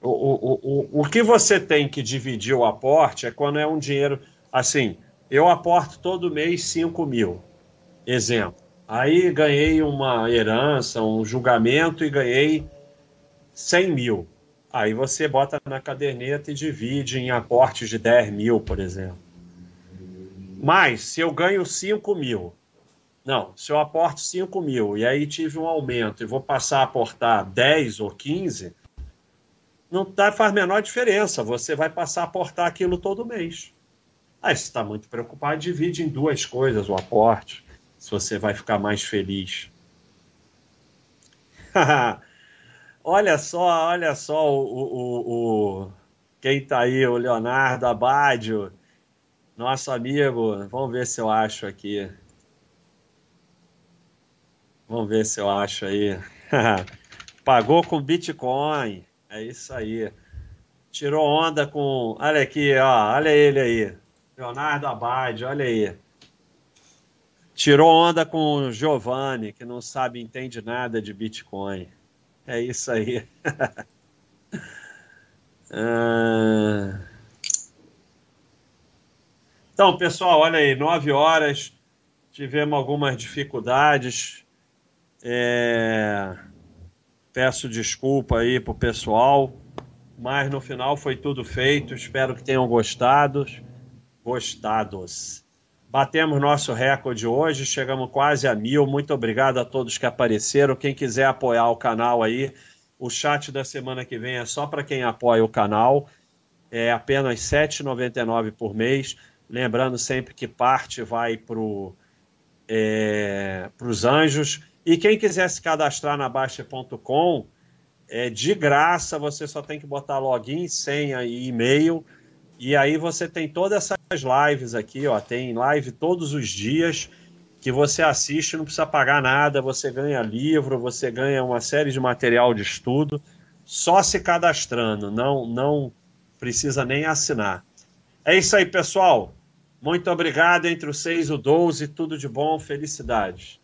Speaker 1: o, o, o, o que você tem que dividir o aporte é quando é um dinheiro. Assim, eu aporto todo mês 5 mil. Exemplo. Aí ganhei uma herança, um julgamento e ganhei 100 mil. Aí você bota na caderneta e divide em aportes de 10 mil, por exemplo. Mas se eu ganho 5 mil, não, se eu aporto 5 mil e aí tive um aumento e vou passar a aportar 10 ou 15, não tá, faz menor diferença. Você vai passar a aportar aquilo todo mês. Aí, se está muito preocupado, divide em duas coisas o aporte, se você vai ficar mais feliz. olha só, olha só o, o, o, quem está aí, o Leonardo Abadio nosso amigo, vamos ver se eu acho aqui. Vamos ver se eu acho aí. Pagou com Bitcoin. É isso aí. Tirou onda com. Olha aqui, ó. Olha ele aí. Leonardo Abad, olha aí. Tirou onda com o Giovanni, que não sabe, entende nada de Bitcoin. É isso aí. ah... Então, pessoal, olha aí, nove horas, tivemos algumas dificuldades. É... Peço desculpa aí pro pessoal, mas no final foi tudo feito. Espero que tenham gostado. Gostados. Batemos nosso recorde hoje, chegamos quase a mil. Muito obrigado a todos que apareceram. Quem quiser apoiar o canal aí, o chat da semana que vem é só para quem apoia o canal. É apenas R$ 7,99 por mês. Lembrando sempre que parte vai para é, os anjos. E quem quiser se cadastrar na Baixa.com, é de graça, você só tem que botar login, senha e e-mail. E aí você tem todas essas lives aqui, ó. Tem live todos os dias que você assiste, não precisa pagar nada, você ganha livro, você ganha uma série de material de estudo, só se cadastrando, não, não precisa nem assinar. É isso aí, pessoal. Muito obrigado. Entre os seis e o 12, tudo de bom, felicidades.